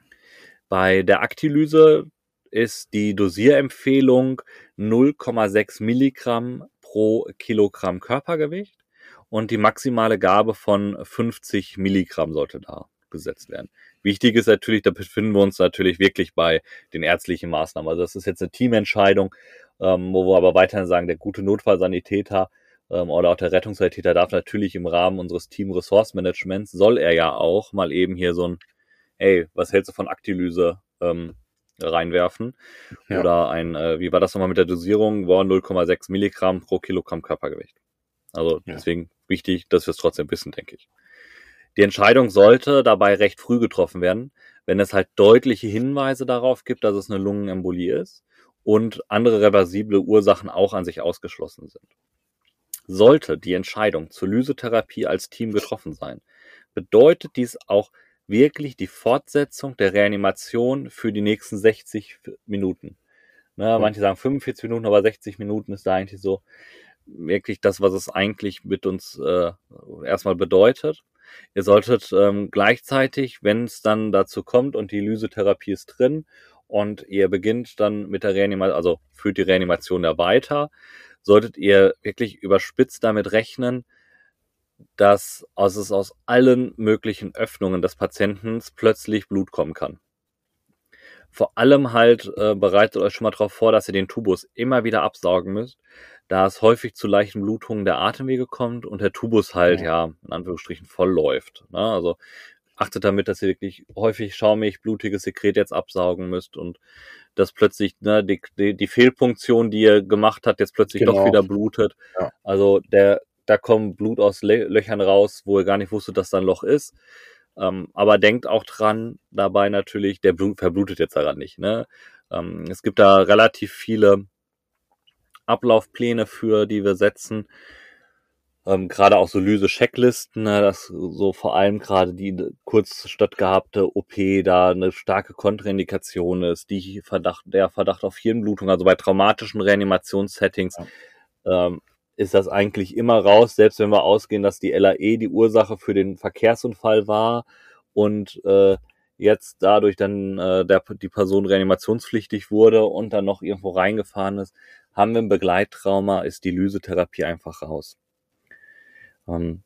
A: Bei der Aktilyse ist die Dosierempfehlung 0,6 Milligramm pro Kilogramm Körpergewicht und die maximale Gabe von 50 Milligramm sollte da gesetzt werden. Wichtig ist natürlich, da befinden wir uns natürlich wirklich bei den ärztlichen Maßnahmen. Also das ist jetzt eine Teamentscheidung, ähm, wo wir aber weiterhin sagen, der gute Notfallsanitäter ähm, oder auch der Rettungssanitäter darf natürlich im Rahmen unseres Team Resource Managements, soll er ja auch mal eben hier so ein, ey, was hältst du von Aktilyse ähm, reinwerfen? Ja. Oder ein, äh, wie war das nochmal mit der Dosierung? War 0,6 Milligramm pro Kilogramm Körpergewicht. Also ja. deswegen wichtig, dass wir es trotzdem wissen, denke ich. Die Entscheidung sollte dabei recht früh getroffen werden, wenn es halt deutliche Hinweise darauf gibt, dass es eine Lungenembolie ist und andere reversible Ursachen auch an sich ausgeschlossen sind. Sollte die Entscheidung zur Lysotherapie als Team getroffen sein, bedeutet dies auch wirklich die Fortsetzung der Reanimation für die nächsten 60 Minuten. Ne, manche sagen 45 Minuten, aber 60 Minuten ist da eigentlich so wirklich das, was es eigentlich mit uns äh, erstmal bedeutet. Ihr solltet ähm, gleichzeitig, wenn es dann dazu kommt und die Lysetherapie ist drin und ihr beginnt dann mit der Reanimation, also führt die Reanimation da weiter, solltet ihr wirklich überspitzt damit rechnen, dass aus es aus allen möglichen Öffnungen des Patienten plötzlich Blut kommen kann. Vor allem halt äh, bereitet euch schon mal darauf vor, dass ihr den Tubus immer wieder absaugen müsst, da es häufig zu leichten Blutungen der Atemwege kommt und der Tubus halt, ja, ja in Anführungsstrichen voll läuft. Ne? Also achtet damit, dass ihr wirklich häufig schaumig, blutiges Sekret jetzt absaugen müsst und dass plötzlich ne, die, die, die Fehlpunktion, die ihr gemacht habt, jetzt plötzlich genau. doch wieder blutet. Ja. Also der, da kommt Blut aus Löchern raus, wo ihr gar nicht wusstet, dass da ein Loch ist. Ähm, aber denkt auch dran, dabei natürlich, der Blut verblutet jetzt daran nicht. Ne? Ähm, es gibt da relativ viele Ablaufpläne für, die wir setzen. Ähm, gerade auch so Lyse-Checklisten, ne, dass so vor allem gerade die kurz stattgehabte OP da eine starke Kontraindikation ist, die Verdacht, der Verdacht auf Hirnblutung, also bei traumatischen Reanimationssettings, ja. ähm, ist das eigentlich immer raus, selbst wenn wir ausgehen, dass die LAE die Ursache für den Verkehrsunfall war und äh, jetzt dadurch dann äh, der, die Person reanimationspflichtig wurde und dann noch irgendwo reingefahren ist, haben wir ein Begleittrauma, ist die Lysetherapie einfach raus. Ähm,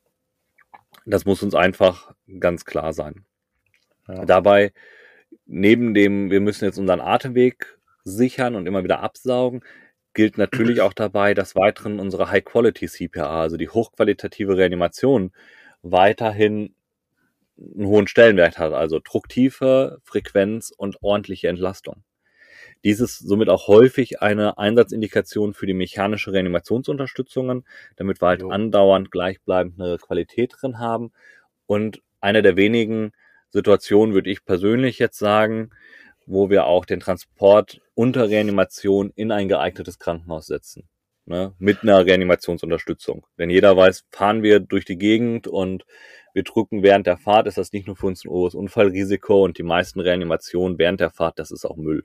A: das muss uns einfach ganz klar sein. Ja. Dabei, neben dem, wir müssen jetzt unseren Atemweg sichern und immer wieder absaugen, gilt natürlich auch dabei, dass weiteren unsere High-Quality-CPA, also die hochqualitative Reanimation, weiterhin einen hohen Stellenwert hat, also Drucktiefe, Frequenz und ordentliche Entlastung. Dies ist somit auch häufig eine Einsatzindikation für die mechanische Reanimationsunterstützungen, damit wir halt jo. andauernd gleichbleibend eine Qualität drin haben. Und eine der wenigen Situationen würde ich persönlich jetzt sagen, wo wir auch den Transport unter Reanimation in ein geeignetes Krankenhaus setzen. Ne, mit einer Reanimationsunterstützung. Denn jeder weiß, fahren wir durch die Gegend und wir drücken während der Fahrt, ist das nicht nur für uns ein hohes Unfallrisiko und die meisten Reanimationen während der Fahrt, das ist auch Müll.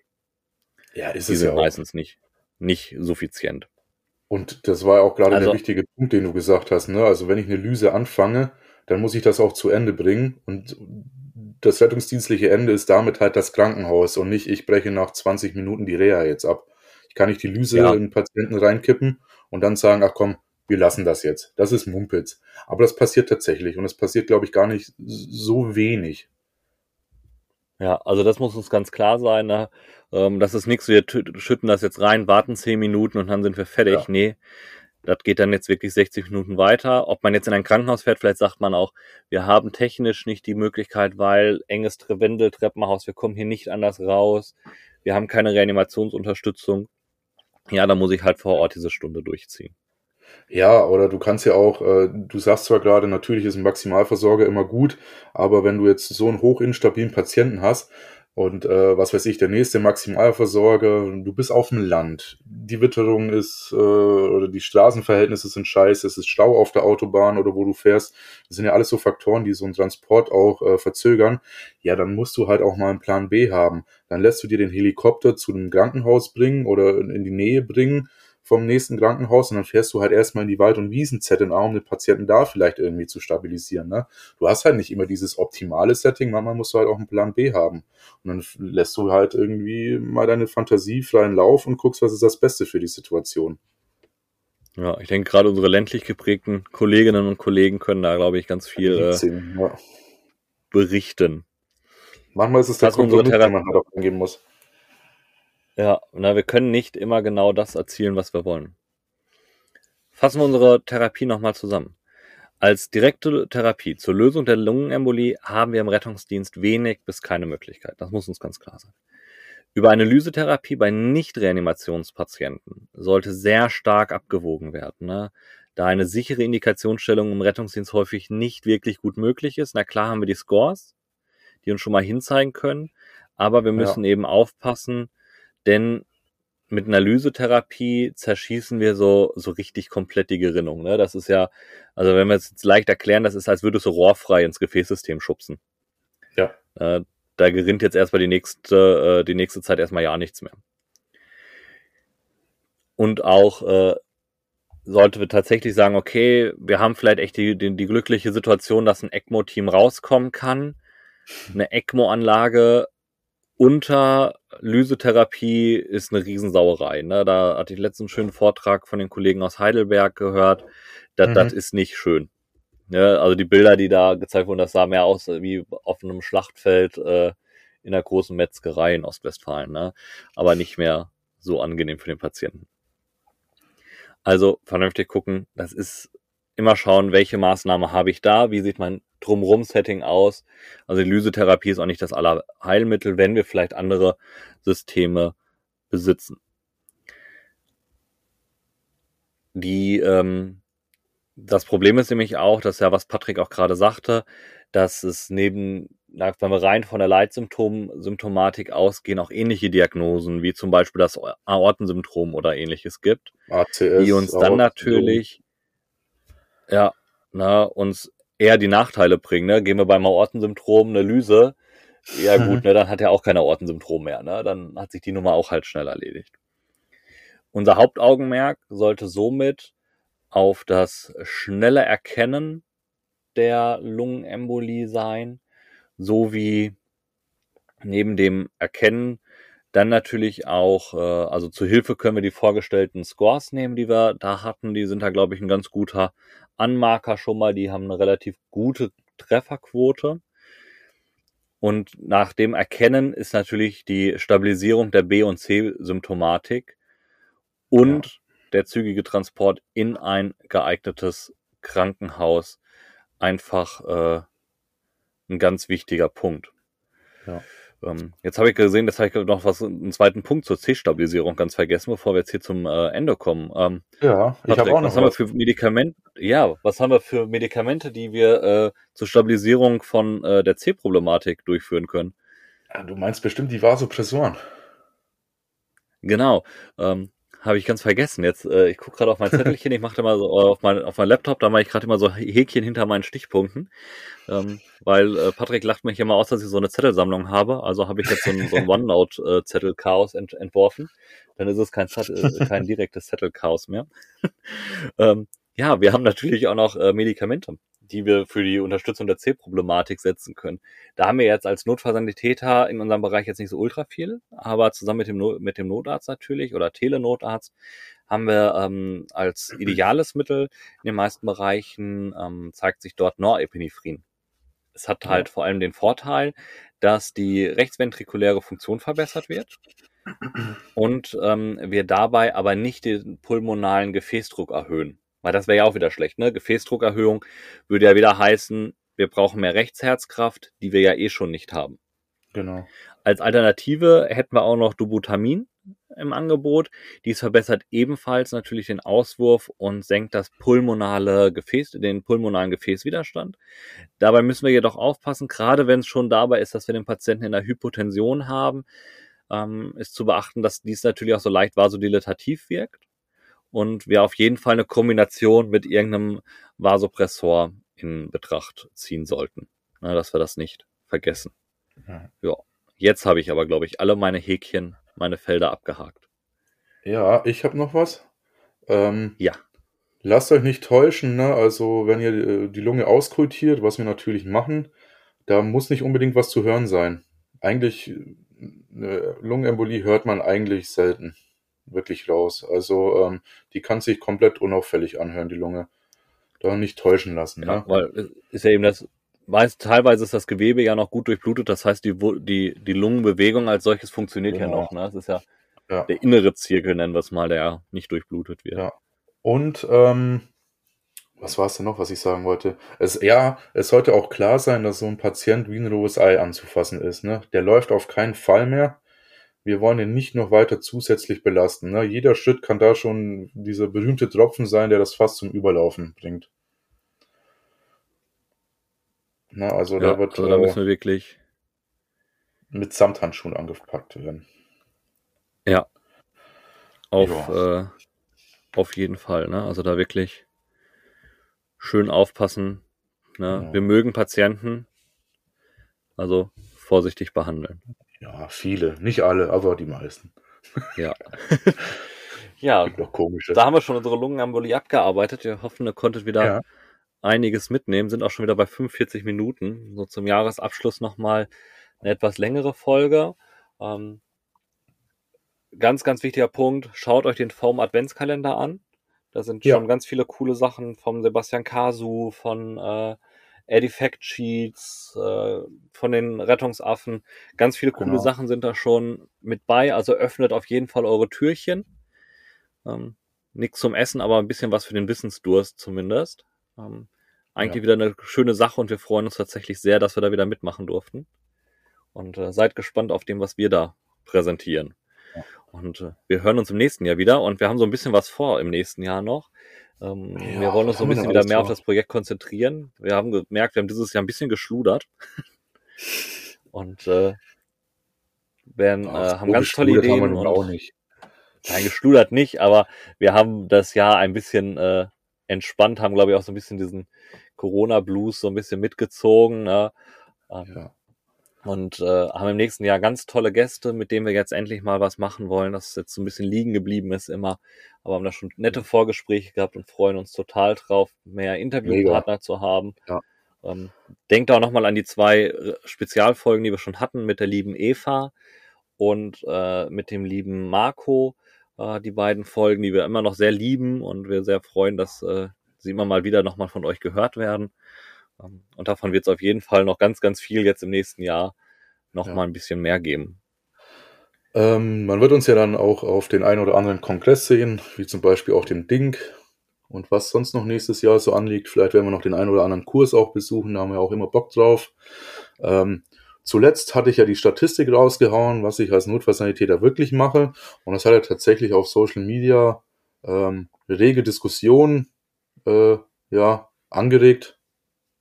A: Ja, ist die es sind ja meistens nicht, nicht suffizient.
B: Und das war auch gerade also, der wichtige Punkt, den du gesagt hast. Ne? Also wenn ich eine Lyse anfange, dann muss ich das auch zu Ende bringen. Und das rettungsdienstliche Ende ist damit halt das Krankenhaus und nicht, ich breche nach 20 Minuten die Reha jetzt ab. Ich kann nicht die Lyse ja. in den Patienten reinkippen und dann sagen, ach komm, wir lassen das jetzt. Das ist Mumpitz. Aber das passiert tatsächlich und es passiert, glaube ich, gar nicht so wenig.
A: Ja, also das muss uns ganz klar sein. Ne? Ähm, das ist nichts, wir schütten das jetzt rein, warten zehn Minuten und dann sind wir fertig. Ja. Nee, das geht dann jetzt wirklich 60 Minuten weiter. Ob man jetzt in ein Krankenhaus fährt, vielleicht sagt man auch, wir haben technisch nicht die Möglichkeit, weil enges Wendeltreppenhaus, wir kommen hier nicht anders raus. Wir haben keine Reanimationsunterstützung. Ja, da muss ich halt vor Ort diese Stunde durchziehen.
B: Ja, oder du kannst ja auch, äh, du sagst zwar gerade, natürlich ist ein Maximalversorger immer gut, aber wenn du jetzt so einen hochinstabilen Patienten hast und äh, was weiß ich, der nächste Maximalversorger, du bist auf dem Land, die Witterung ist äh, oder die Straßenverhältnisse sind scheiße, es ist Stau auf der Autobahn oder wo du fährst, das sind ja alles so Faktoren, die so einen Transport auch äh, verzögern, ja, dann musst du halt auch mal einen Plan B haben. Dann lässt du dir den Helikopter zu einem Krankenhaus bringen oder in die Nähe bringen vom nächsten Krankenhaus und dann fährst du halt erstmal in die Wald- und Wiesen-ZNA, um den Patienten da vielleicht irgendwie zu stabilisieren. Ne? Du hast halt nicht immer dieses optimale Setting, manchmal musst du halt auch einen Plan B haben. Und dann lässt du halt irgendwie mal deine Fantasie freien Lauf und guckst, was ist das Beste für die Situation.
A: Ja, ich denke, gerade unsere ländlich geprägten Kolleginnen und Kollegen können da, glaube ich, ganz viel äh, ja. berichten.
B: Manchmal ist es der Kompromiss, den man halt auch angeben muss.
A: Ja, na, wir können nicht immer genau das erzielen, was wir wollen. Fassen wir unsere Therapie nochmal zusammen. Als direkte Therapie zur Lösung der Lungenembolie haben wir im Rettungsdienst wenig bis keine Möglichkeit. Das muss uns ganz klar sein. Über eine Lysetherapie bei Nicht-Reanimationspatienten sollte sehr stark abgewogen werden, ne? da eine sichere Indikationsstellung im Rettungsdienst häufig nicht wirklich gut möglich ist. Na klar haben wir die Scores, die uns schon mal hinzeigen können, aber wir müssen ja. eben aufpassen, denn mit einer Lysetherapie zerschießen wir so, so richtig komplett die Gerinnung. Ne? Das ist ja, also wenn wir es jetzt leicht erklären, das ist, als würdest du rohrfrei ins Gefäßsystem schubsen.
B: Ja.
A: Äh, da gerinnt jetzt erstmal die nächste, äh, die nächste Zeit erstmal ja nichts mehr. Und auch äh, sollte wir tatsächlich sagen, okay, wir haben vielleicht echt die, die, die glückliche Situation, dass ein ECMO-Team rauskommen kann. Eine ECMO-Anlage unter Lysetherapie ist eine Riesensauerei. Ne? Da hatte ich letztens einen schönen Vortrag von den Kollegen aus Heidelberg gehört. Das, mhm. das ist nicht schön. Ne? Also die Bilder, die da gezeigt wurden, das sah mehr aus wie auf einem Schlachtfeld äh, in einer großen Metzgerei in Ostwestfalen. Ne? Aber nicht mehr so angenehm für den Patienten. Also vernünftig gucken, das ist immer schauen, welche Maßnahme habe ich da, wie sieht mein Drumrum-Setting aus. Also die Lysetherapie ist auch nicht das Allerheilmittel, wenn wir vielleicht andere Systeme besitzen. Die, ähm, das Problem ist nämlich auch, dass ja, was Patrick auch gerade sagte, dass es neben, wenn wir rein von der Leitsymptomatik ausgehen, auch ähnliche Diagnosen, wie zum Beispiel das Aortensyndrom oder ähnliches gibt,
B: ACS,
A: die uns dann natürlich, ja, na, uns eher die Nachteile bringen. Ne? Gehen wir beim Aortensyndrom eine Lyse, ja gut, ne, dann hat er auch kein Aortensyndrom mehr. Ne? Dann hat sich die Nummer auch halt schnell erledigt. Unser Hauptaugenmerk sollte somit auf das schnelle Erkennen der Lungenembolie sein, sowie neben dem Erkennen dann natürlich auch, äh, also zur Hilfe können wir die vorgestellten Scores nehmen, die wir da hatten. Die sind da, glaube ich, ein ganz guter Anmarker schon mal. Die haben eine relativ gute Trefferquote. Und nach dem Erkennen ist natürlich die Stabilisierung der B- und C-Symptomatik und ja. der zügige Transport in ein geeignetes Krankenhaus einfach äh, ein ganz wichtiger Punkt. Ja. Ähm, jetzt habe ich gesehen, jetzt habe ich noch was, einen zweiten Punkt zur C-Stabilisierung ganz vergessen, bevor wir jetzt hier zum äh, Ende kommen. Ähm,
B: ja, ich habe auch noch
A: was. Haben wir für Medikamente? Ja, was haben wir für Medikamente, die wir äh, zur Stabilisierung von äh, der C-Problematik durchführen können?
B: Ja, du meinst bestimmt die Vasopressoren.
A: Genau. Ähm, habe ich ganz vergessen. Jetzt, äh, ich gucke gerade auf mein Zettelchen, ich mache mal so äh, auf mein, auf mein Laptop, da mache ich gerade immer so Häkchen hinter meinen Stichpunkten. Ähm, weil äh, Patrick lacht mich immer aus, dass ich so eine Zettelsammlung habe. Also habe ich jetzt so ein, so ein OneNote-Zettel-Chaos ent, entworfen. Dann ist es kein, äh, kein direktes Zettel-Chaos mehr. ähm, ja, wir haben natürlich auch noch äh, Medikamente die wir für die Unterstützung der C-Problematik setzen können. Da haben wir jetzt als Notfallsanitäter in unserem Bereich jetzt nicht so ultra viel, aber zusammen mit dem, no mit dem Notarzt natürlich oder Telenotarzt haben wir ähm, als ideales Mittel in den meisten Bereichen ähm, zeigt sich dort Norepinephrine. Es hat halt ja. vor allem den Vorteil, dass die rechtsventrikuläre Funktion verbessert wird und ähm, wir dabei aber nicht den pulmonalen Gefäßdruck erhöhen. Weil das wäre ja auch wieder schlecht, ne? Gefäßdruckerhöhung würde ja wieder heißen, wir brauchen mehr Rechtsherzkraft, die wir ja eh schon nicht haben.
B: Genau.
A: Als Alternative hätten wir auch noch Dubutamin im Angebot. Dies verbessert ebenfalls natürlich den Auswurf und senkt das pulmonale Gefäß, den pulmonalen Gefäßwiderstand. Dabei müssen wir jedoch aufpassen, gerade wenn es schon dabei ist, dass wir den Patienten in der Hypotension haben, ähm, ist zu beachten, dass dies natürlich auch so leicht vasodilatativ wirkt und wir auf jeden Fall eine Kombination mit irgendeinem Vasopressor in Betracht ziehen sollten, ne, dass wir das nicht vergessen. Ja. ja. Jetzt habe ich aber, glaube ich, alle meine Häkchen, meine Felder abgehakt.
B: Ja, ich habe noch was. Ähm,
A: Ja.
B: Lasst euch nicht täuschen, ne? Also, wenn ihr äh, die Lunge auskultiert, was wir natürlich machen, da muss nicht unbedingt was zu hören sein. Eigentlich, äh, eine Lungenembolie hört man eigentlich selten wirklich raus. Also, ähm, die kann sich komplett unauffällig anhören, die Lunge. Da nicht täuschen lassen,
A: Ja,
B: ne?
A: weil es ist ja eben das, meist, teilweise ist das Gewebe ja noch gut durchblutet, das heißt, die, die, die Lungenbewegung als solches funktioniert ja
B: Genau.
A: noch. Ne? Das ist ja
B: Ja.
A: der innere Zirkel, nennen wir es mal, der nicht durchblutet wird.
B: Ja. Und ähm, was war es denn noch, was ich sagen wollte? Es, ja, es sollte auch klar sein, dass so ein Patient wie ein rohes Ei anzufassen ist. Ne? Der läuft auf keinen Fall mehr. Wir wollen ihn nicht noch weiter zusätzlich belasten. Ne? Jeder Schritt kann da schon dieser berühmte Tropfen sein, der das Fass zum Überlaufen bringt. Na, also
A: Ja,
B: da wird
A: also da müssen wir wirklich,
B: mit Samthandschuhen angepackt werden.
A: ja, auf, äh, auf jeden Fall. Ne? Also da wirklich schön aufpassen. Ne?
B: Genau.
A: Wir mögen Patienten, also vorsichtig behandeln.
B: Ja, viele, nicht alle, aber die meisten.
A: Ja. ja,
B: komische.
A: da haben wir schon unsere Lungenembolie abgearbeitet. Wir hoffen, ihr konntet wieder
B: Ja.
A: einiges mitnehmen, sind auch schon wieder bei 45 Minuten. So zum Jahresabschluss nochmal eine etwas längere Folge. Ähm, ganz, ganz wichtiger Punkt, schaut euch den Foam Adventskalender an. Da sind
B: Ja.
A: schon ganz viele coole Sachen vom Sebastian Kasu, von äh, Eddie Fact Sheets, äh, von den Rettungsaffen. Ganz viele coole
B: Genau.
A: Sachen sind da schon mit bei. Also öffnet auf jeden Fall eure Türchen. Ähm, nichts zum Essen, aber ein bisschen was für den Wissensdurst zumindest. Ähm, eigentlich
B: Ja.
A: wieder eine schöne Sache und wir freuen uns tatsächlich sehr, dass wir da wieder mitmachen durften. Und äh, seid gespannt auf dem, was wir da präsentieren.
B: Ja.
A: Und äh, wir hören uns im nächsten Jahr wieder und wir haben so ein bisschen was vor im nächsten Jahr noch. Ähm,
B: Ja,
A: wir wollen uns so ein bisschen wieder mehr auf
B: vor?
A: das Projekt konzentrieren. Wir haben gemerkt, wir haben dieses Jahr ein bisschen geschludert. und äh, werden, äh, haben ganz tolle
B: geschludert haben wir
A: Ideen. und-
B: auch nicht.
A: Nein, geschludert nicht, aber wir haben das Jahr ein bisschen äh, entspannt, haben, glaube ich, auch so ein bisschen diesen Corona-Blues so ein bisschen mitgezogen. Ne? Ähm,
B: Ja.
A: Und äh, haben im nächsten Jahr ganz tolle Gäste, mit denen wir jetzt endlich mal was machen wollen, das jetzt so ein bisschen liegen geblieben ist immer. Aber haben da schon nette Vorgespräche gehabt und freuen uns total drauf, mehr Interviewpartner zu haben.
B: Ja.
A: Ähm, denkt auch nochmal an die zwei äh, Spezialfolgen, die wir schon hatten, mit der lieben Eva und äh, mit dem lieben Marco. Äh, die beiden Folgen, die wir immer noch sehr lieben und wir sehr freuen, dass äh, sie immer mal wieder nochmal von euch gehört werden. Ähm, Und davon wird es auf jeden Fall noch ganz, ganz viel jetzt im nächsten Jahr noch
B: Ja.
A: mal ein bisschen mehr geben.
B: Ähm, man wird uns ja dann auch auf den einen oder anderen Kongress sehen, wie zum Beispiel auch dem Dink und was sonst noch nächstes Jahr so anliegt. Vielleicht werden wir noch den einen oder anderen Kurs auch besuchen, da haben wir auch immer Bock drauf. Ähm, zuletzt hatte ich ja die Statistik rausgehauen, was ich als Notfallsanitäter wirklich mache. Und das hat ja tatsächlich auf Social Media ähm, rege Diskussionen äh, ja, angeregt.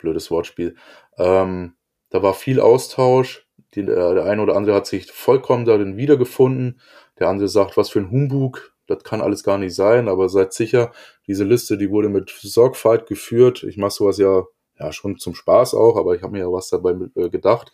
B: Blödes Wortspiel. Ähm, da war viel Austausch. Die, der, der eine oder andere hat sich vollkommen darin wiedergefunden. Der andere sagt, was für ein Humbug. Das kann alles gar nicht sein. Aber seid sicher, diese Liste, die wurde mit Sorgfalt geführt. Ich mache sowas ja, ja schon zum Spaß auch, aber ich habe mir ja was dabei äh, gedacht.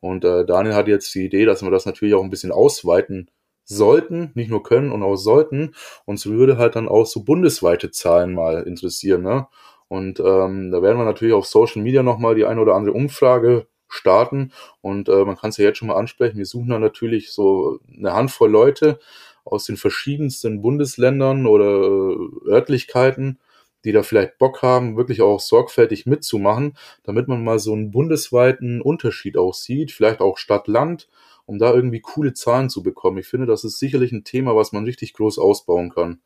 B: Und äh, Daniel hat jetzt die Idee, dass wir das natürlich auch ein bisschen ausweiten sollten, nicht nur können und auch sollten. Uns würde halt dann auch so bundesweite Zahlen mal interessieren. Ne? Und ähm, da werden wir natürlich auf Social Media nochmal die eine oder andere Umfrage starten. Und äh, man kann es ja jetzt schon mal ansprechen. Wir suchen dann natürlich so eine Handvoll Leute aus den verschiedensten Bundesländern oder äh, Örtlichkeiten, die da vielleicht Bock haben, wirklich auch sorgfältig mitzumachen, damit man mal so einen bundesweiten Unterschied auch sieht, vielleicht auch Stadt-Land, um da irgendwie coole Zahlen zu bekommen. Ich finde, das ist sicherlich ein Thema, was man richtig groß ausbauen kann.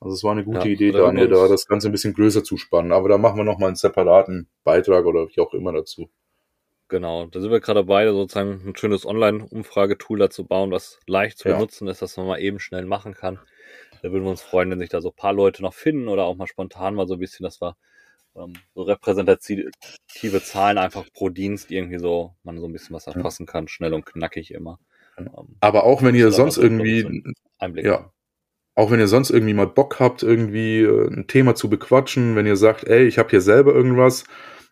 B: Also es war eine gute
A: Ja,
B: Idee, Daniel, da das Ganze ein bisschen größer zu spannen. Aber da machen wir nochmal einen separaten Beitrag oder wie auch immer dazu.
A: Genau, da sind wir gerade dabei, sozusagen ein schönes Online-Umfragetool dazu bauen, was leicht zu
B: Ja.
A: benutzen ist, dass man mal eben schnell machen kann. Da würden wir uns freuen, wenn sich da so ein paar Leute noch finden oder auch mal spontan mal so ein bisschen, dass wir ähm, so repräsentative Zahlen einfach pro Dienst irgendwie so, man so ein bisschen was erfassen kann, schnell und knackig immer.
B: Ja.
A: Ähm,
B: Aber auch wenn ihr sonst irgendwie
A: Einblick
B: Ja. Auch wenn ihr sonst irgendwie mal Bock habt, irgendwie äh, ein Thema zu bequatschen, wenn ihr sagt, ey, ich habe hier selber irgendwas,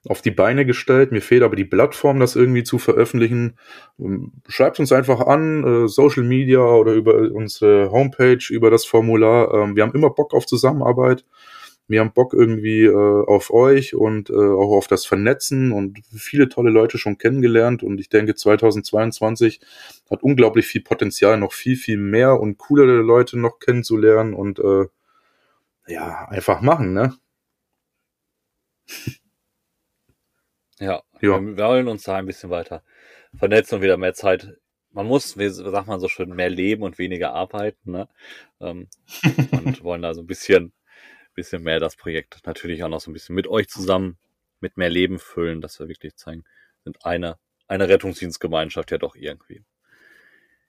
B: auf die Beine gestellt. Mir fehlt aber die Plattform, das irgendwie zu veröffentlichen. Ähm, schreibt uns einfach an, äh, Social Media oder über unsere Homepage, über das Formular. Ähm, wir haben immer Bock auf Zusammenarbeit. Wir haben Bock irgendwie äh, auf euch und äh, auch auf das Vernetzen und viele tolle Leute schon kennengelernt. Und ich denke, 2022 hat unglaublich viel Potenzial, noch viel, viel mehr und coolere Leute noch kennenzulernen und äh, ja, einfach machen, ne?
A: Ja, ja. Wir, wollen uns da ein bisschen weiter vernetzen und wieder mehr Zeit. Man muss, wie sagt man so schön, mehr leben und weniger arbeiten, ne? Ähm, und wollen da so ein bisschen, bisschen mehr das Projekt natürlich auch noch so ein bisschen mit euch zusammen mit mehr Leben füllen, dass wir wirklich zeigen, sind eine, eine Rettungsdienstgemeinschaft ja doch irgendwie.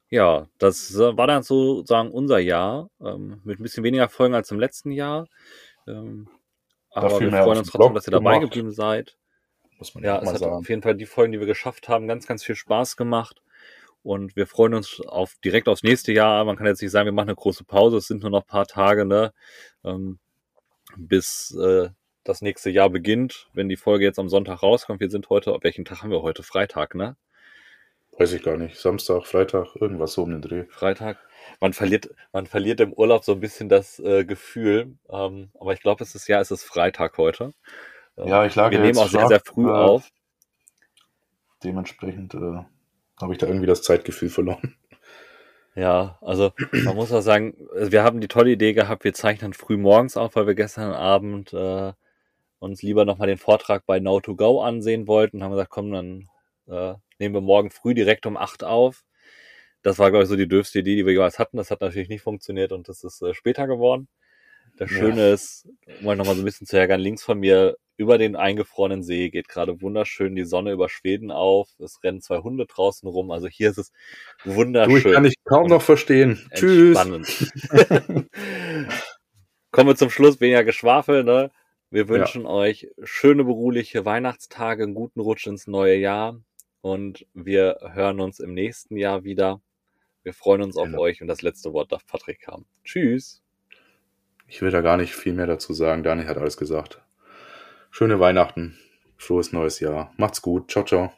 A: Ja, das äh, war dann sozusagen unser Jahr, ähm, mit ein bisschen weniger Folgen als im letzten Jahr. Ähm, aber wir freuen uns trotzdem, dass ihr dabei gemacht. geblieben seid. Muss man ja, es hat sagen. auf jeden Fall die Folgen, die wir geschafft haben, ganz, ganz viel Spaß gemacht. Und wir freuen uns auf direkt aufs nächste Jahr. Man kann jetzt nicht sagen, wir machen eine große Pause. Es sind nur noch ein paar Tage, ne? Ähm, bis äh, das nächste Jahr beginnt. Wenn die Folge jetzt am Sonntag rauskommt, wir sind heute, auf welchen Tag haben wir heute? Freitag, ne?
B: Weiß ich gar nicht. Samstag, Freitag, irgendwas so um den Dreh.
A: Freitag. Man verliert, man verliert im Urlaub so ein bisschen das äh, Gefühl. Ähm, aber ich glaube, es ist ja, es ist Freitag heute.
B: Ja, ich lag
A: Wir nehmen auch sehr, sehr früh äh, auf.
B: Dementsprechend äh, habe ich da irgendwie das Zeitgefühl verloren.
A: Ja, also man muss auch sagen, wir haben die tolle Idee gehabt, wir zeichnen früh morgens auf, weil wir gestern Abend äh, uns lieber nochmal den Vortrag bei Now2Go ansehen wollten und haben gesagt, komm, dann äh, nehmen wir morgen früh direkt um acht auf. Das war, glaube ich, so die dürfste Idee, die wir jeweils hatten. Das hat natürlich nicht funktioniert und das ist äh, später geworden. Das Schöne ja. ist, um mal nochmal so ein bisschen zu ärgern, links von mir über den eingefrorenen See geht gerade wunderschön die Sonne über Schweden auf. Es rennen zwei Hunde draußen rum. Also hier ist es wunderschön. Du,
B: ich kann ich kaum noch verstehen. Tschüss.
A: Kommen wir zum Schluss, weniger Geschwafel, ne? Wir wünschen ja. euch schöne, beruhliche Weihnachtstage, einen guten Rutsch ins neue Jahr und wir hören uns im nächsten Jahr wieder. Wir freuen uns auf genau. euch und das letzte Wort darf Patrick haben. Tschüss.
B: Ich will da gar nicht viel mehr dazu sagen. Dani hat alles gesagt. Schöne Weihnachten, frohes neues Jahr. Macht's gut. Ciao, ciao.